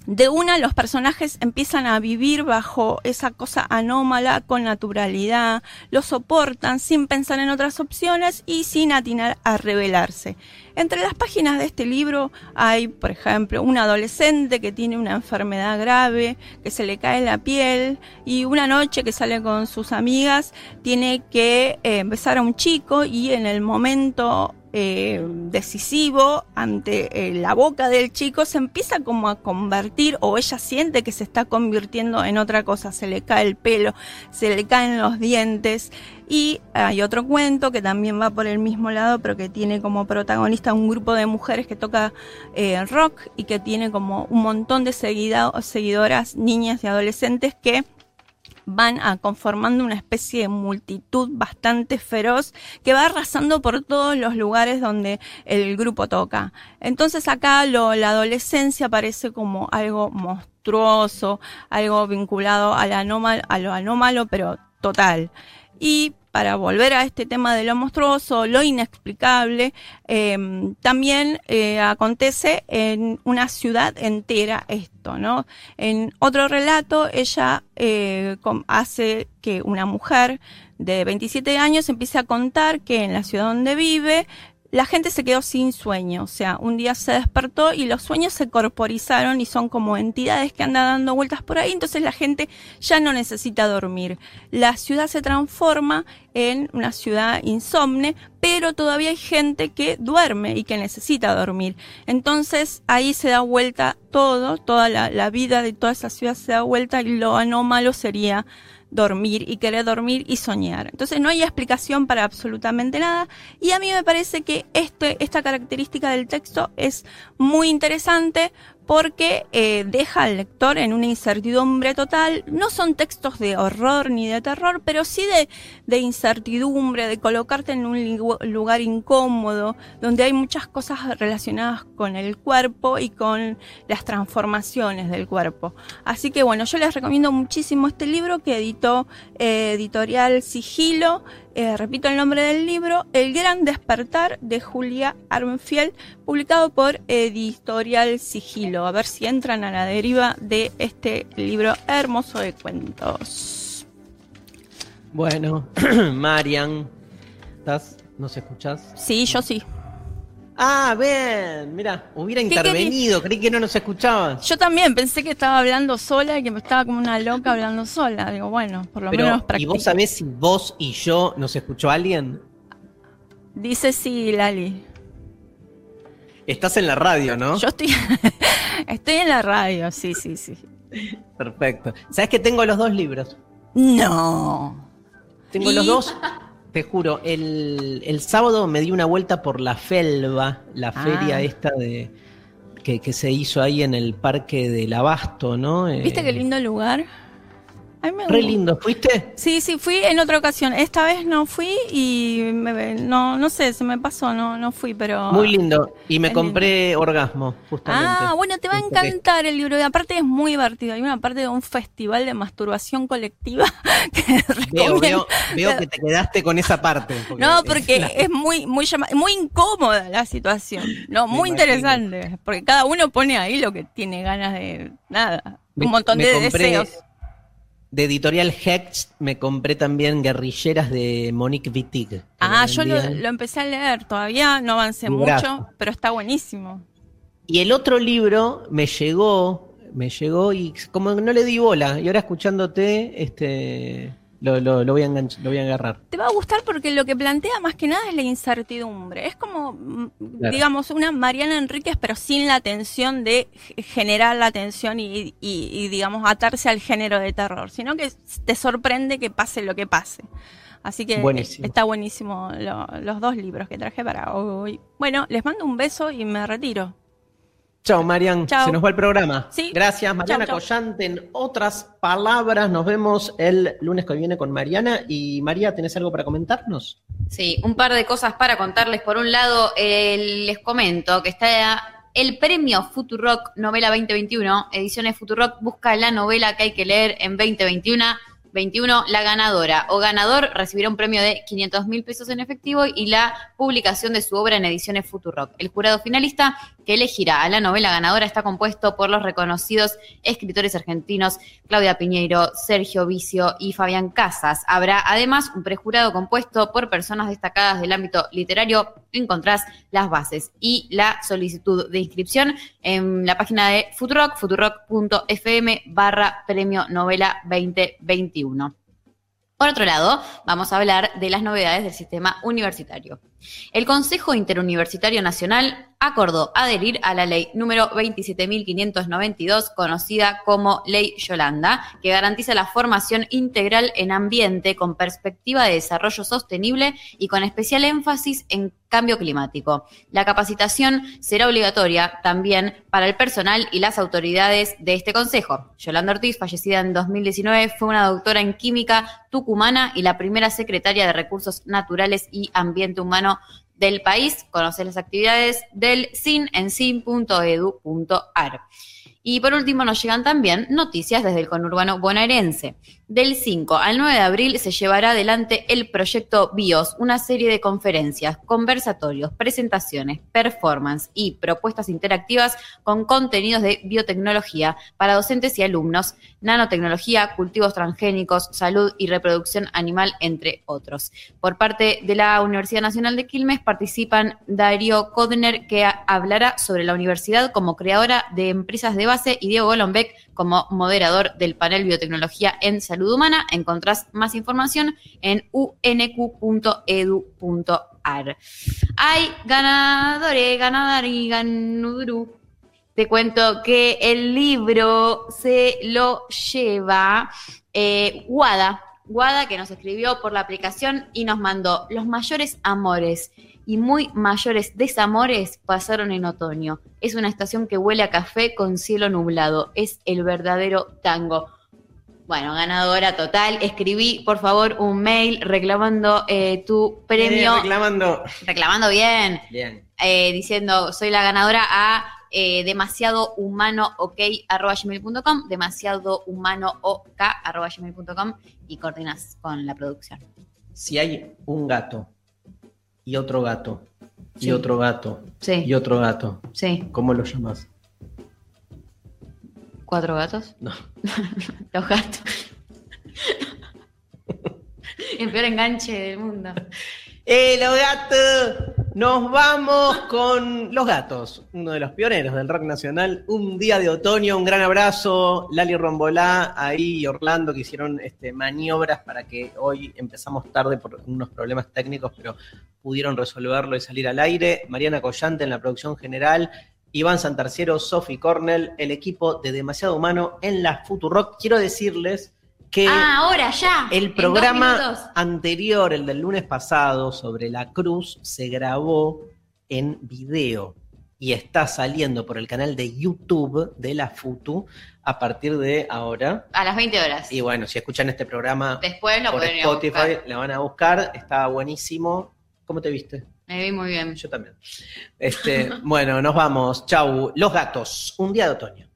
de una los personajes empiezan a vivir bajo esa cosa anómala con naturalidad, lo soportan sin pensar en otras opciones y sin atinar a revelarse. Entre las páginas de este libro hay, por ejemplo, un adolescente que tiene una enfermedad grave, que se le cae la piel y una noche que sale con sus amigas tiene que eh, besar a un chico y en el momento eh, decisivo ante eh, la boca del chico se empieza como a convertir o ella siente que se está convirtiendo en otra cosa, se le cae el pelo, se le caen los dientes. Y hay otro cuento que también va por el mismo lado pero que tiene como protagonista un grupo de mujeres que toca eh, rock y que tiene como un montón de seguidoras, niñas y adolescentes que van a conformando una especie de multitud bastante feroz que va arrasando por todos los lugares donde el grupo toca. Entonces acá la adolescencia parece como algo monstruoso, algo vinculado a lo anómalo, pero total. Y para volver a este tema de lo monstruoso, lo inexplicable, eh, también eh, acontece en una ciudad entera esto, ¿no? En otro relato, ella eh, hace que una mujer de 27 años empiece a contar que en la ciudad donde vive la gente se quedó sin sueño, o sea, un día se despertó y los sueños se corporizaron y son como entidades que andan dando vueltas por ahí, entonces la gente ya no necesita dormir. La ciudad se transforma en una ciudad insomne, pero todavía hay gente que duerme y que necesita dormir. Entonces ahí se da vuelta todo, toda la, la vida de toda esa ciudad se da vuelta y lo anómalo sería dormir y querer dormir y soñar. Entonces no hay explicación para absolutamente nada y a mí me parece que este, esta característica del texto es muy interesante porque eh, deja al lector en una incertidumbre total. No son textos de horror ni de terror, pero sí de, incertidumbre, de colocarte en un lugar incómodo, donde hay muchas cosas relacionadas con el cuerpo y con las transformaciones del cuerpo. Así que bueno, yo les recomiendo muchísimo este libro que editó eh, Editorial Sigilo. Eh, repito el nombre del libro, El Gran Despertar de Julia Armenfield, publicado por Editorial Sigilo. A ver si entran a la deriva de este libro hermoso de cuentos. Bueno, <clears throat> Marian, ¿estás? ¿Nos escuchás? Sí, yo sí. Ah, bien, mira, hubiera intervenido, creí que no nos escuchaban. Yo también pensé que estaba hablando sola y que me estaba como una loca hablando sola. Digo, bueno, por lo Pero, menos ¿Y vos sabés si vos y yo nos escuchó alguien? Dice sí, Lali. Estás en la radio, ¿no? Yo estoy, <laughs> estoy en la radio, sí, sí, sí. Perfecto. ¿Sabes que tengo los dos libros? No. Tengo ¿Y? los dos. Te juro, el, el sábado me di una vuelta por la Felva, la Ah. feria esta de que, que se hizo ahí en el parque del Abasto, ¿no? Eh, ¿Viste qué lindo lugar? Me Re lindo, ¿fuiste? Sí, sí, fui en otra ocasión. Esta vez no fui y me- no, no sé, se me pasó, no, no fui, pero. Muy lindo. Y me Es compré Orgasmo, justamente. Ah, bueno, te va a encantar el libro. Y aparte es muy divertido. Hay una parte de un festival de masturbación colectiva <laughs> que Veo, veo, veo que te quedaste con esa parte. No, es porque la- es muy, muy muy incómoda la situación. No, Me muy imagino. interesante. Porque cada uno pone ahí lo que tiene ganas de nada. Un montón de compré- deseos. De editorial Hex me compré también Guerrilleras de Monique Wittig. Ah, yo lo, empecé a leer. Todavía no avancé mucho, pero está buenísimo. Y el otro libro me llegó, me llegó y como no le di bola. Y ahora escuchándote, este, lo, lo, lo voy a lo voy a agarrar. Te va a gustar porque lo que plantea más que nada es la incertidumbre. Es como, mm, Claro. digamos, una Mariana Enríquez, pero sin la tensión de generar la tensión y, y- y, digamos, atarse al género de terror, sino que te sorprende que pase lo que pase. Así que Buenísimo. está buenísimo lo- los dos libros que traje para hoy. Bueno, les mando un beso y me retiro. Chao, Marian. Chao. Se nos va el programa. Sí. Gracias, Mariana Chao, chao. Collante. En otras palabras, nos vemos el lunes que viene con Mariana. Y María, ¿tenés algo para comentarnos? Sí, un par de cosas para contarles. Por un lado, eh, les comento que está el premio Futurock Novela 2021. Ediciones Futurock busca la novela que hay que leer en 2021. 21, la ganadora o ganador recibirá un premio de 500 mil pesos en efectivo y la publicación de su obra en ediciones Futurock. El jurado finalista que elegirá a la novela ganadora está compuesto por los reconocidos escritores argentinos Claudia Piñeiro, Sergio Vicio y Fabián Casas. Habrá además un prejurado compuesto por personas destacadas del ámbito literario. Encontrás las bases y la solicitud de inscripción en la página de Futurock, futurock.fm barra premio novela 2021. Por otro lado, vamos a hablar de las novedades del sistema universitario. El Consejo Interuniversitario Nacional acordó adherir a la ley número 27.592, conocida como Ley Yolanda, que garantiza la formación integral en ambiente con perspectiva de desarrollo sostenible y con especial énfasis en cambio climático. La capacitación será obligatoria también para el personal y las autoridades de este consejo. Yolanda Ortiz, fallecida en 2019, fue una doctora en química tucumana y la primera secretaria de Recursos Naturales y Ambiente Humano del país. Conoce las actividades del SIN en sin.edu.ar. Y por último nos llegan también noticias desde el conurbano bonaerense. Del 5 al 9 de abril se llevará adelante el proyecto BIOS, una serie de conferencias, conversatorios, presentaciones, performance y propuestas interactivas con contenidos de biotecnología para docentes y alumnos, nanotecnología, cultivos transgénicos, salud y reproducción animal, entre otros. Por parte de la Universidad Nacional de Quilmes participan Darío Kodner, que hablará sobre la universidad como creadora de empresas de y Diego Golombek como moderador del panel Biotecnología en Salud Humana. Encontrás más información en unq.edu.ar. Hay ganadores, ganador y. Te cuento que el libro se lo lleva eh, Guada. Guada que nos escribió por la aplicación y nos mandó los mayores amores y muy mayores desamores pasaron en otoño. Es una estación que huele a café con cielo nublado. Es el verdadero tango. Bueno, ganadora total. Escribí, por favor, un mail reclamando eh, tu premio. Eh, reclamando. reclamando bien Bien. eh, diciendo soy la ganadora a eh, demasiado humano ok arroba gmail.com, demasiado humano ok arroba gmail.com y coordinas con la producción. Si hay un gato y otro gato y otro gato Sí. y otro gato, Sí. ¿cómo lo llamas? ¿Cuatro gatos? No. <laughs> Los gatos. <laughs> El peor enganche del mundo. ¡Eh, los gatos! Nos vamos con Los Gatos, uno de los pioneros del rock nacional. Un día de otoño, un gran abrazo. Lali Rombolá, ahí y Orlando que hicieron este, maniobras para que hoy empezamos tarde por unos problemas técnicos, pero pudieron resolverlo y salir al aire. Mariana Collante en la producción general. Iván Santarciero, Sophie Cornell, el equipo de Demasiado Humano en la Futurock. Quiero decirles que Ah, ahora ya. el programa anterior, el del lunes pasado, sobre la cruz, se grabó en video. y está saliendo por el canal de YouTube de la FUTU a partir de ahora. A las 20 horas. Y bueno, si escuchan este programa Después lo por Spotify, la van a buscar, está buenísimo. ¿Cómo te viste? Me vi muy bien. Yo también. Este, <laughs> bueno, nos vamos. Chau. Los gatos. Un día de otoño.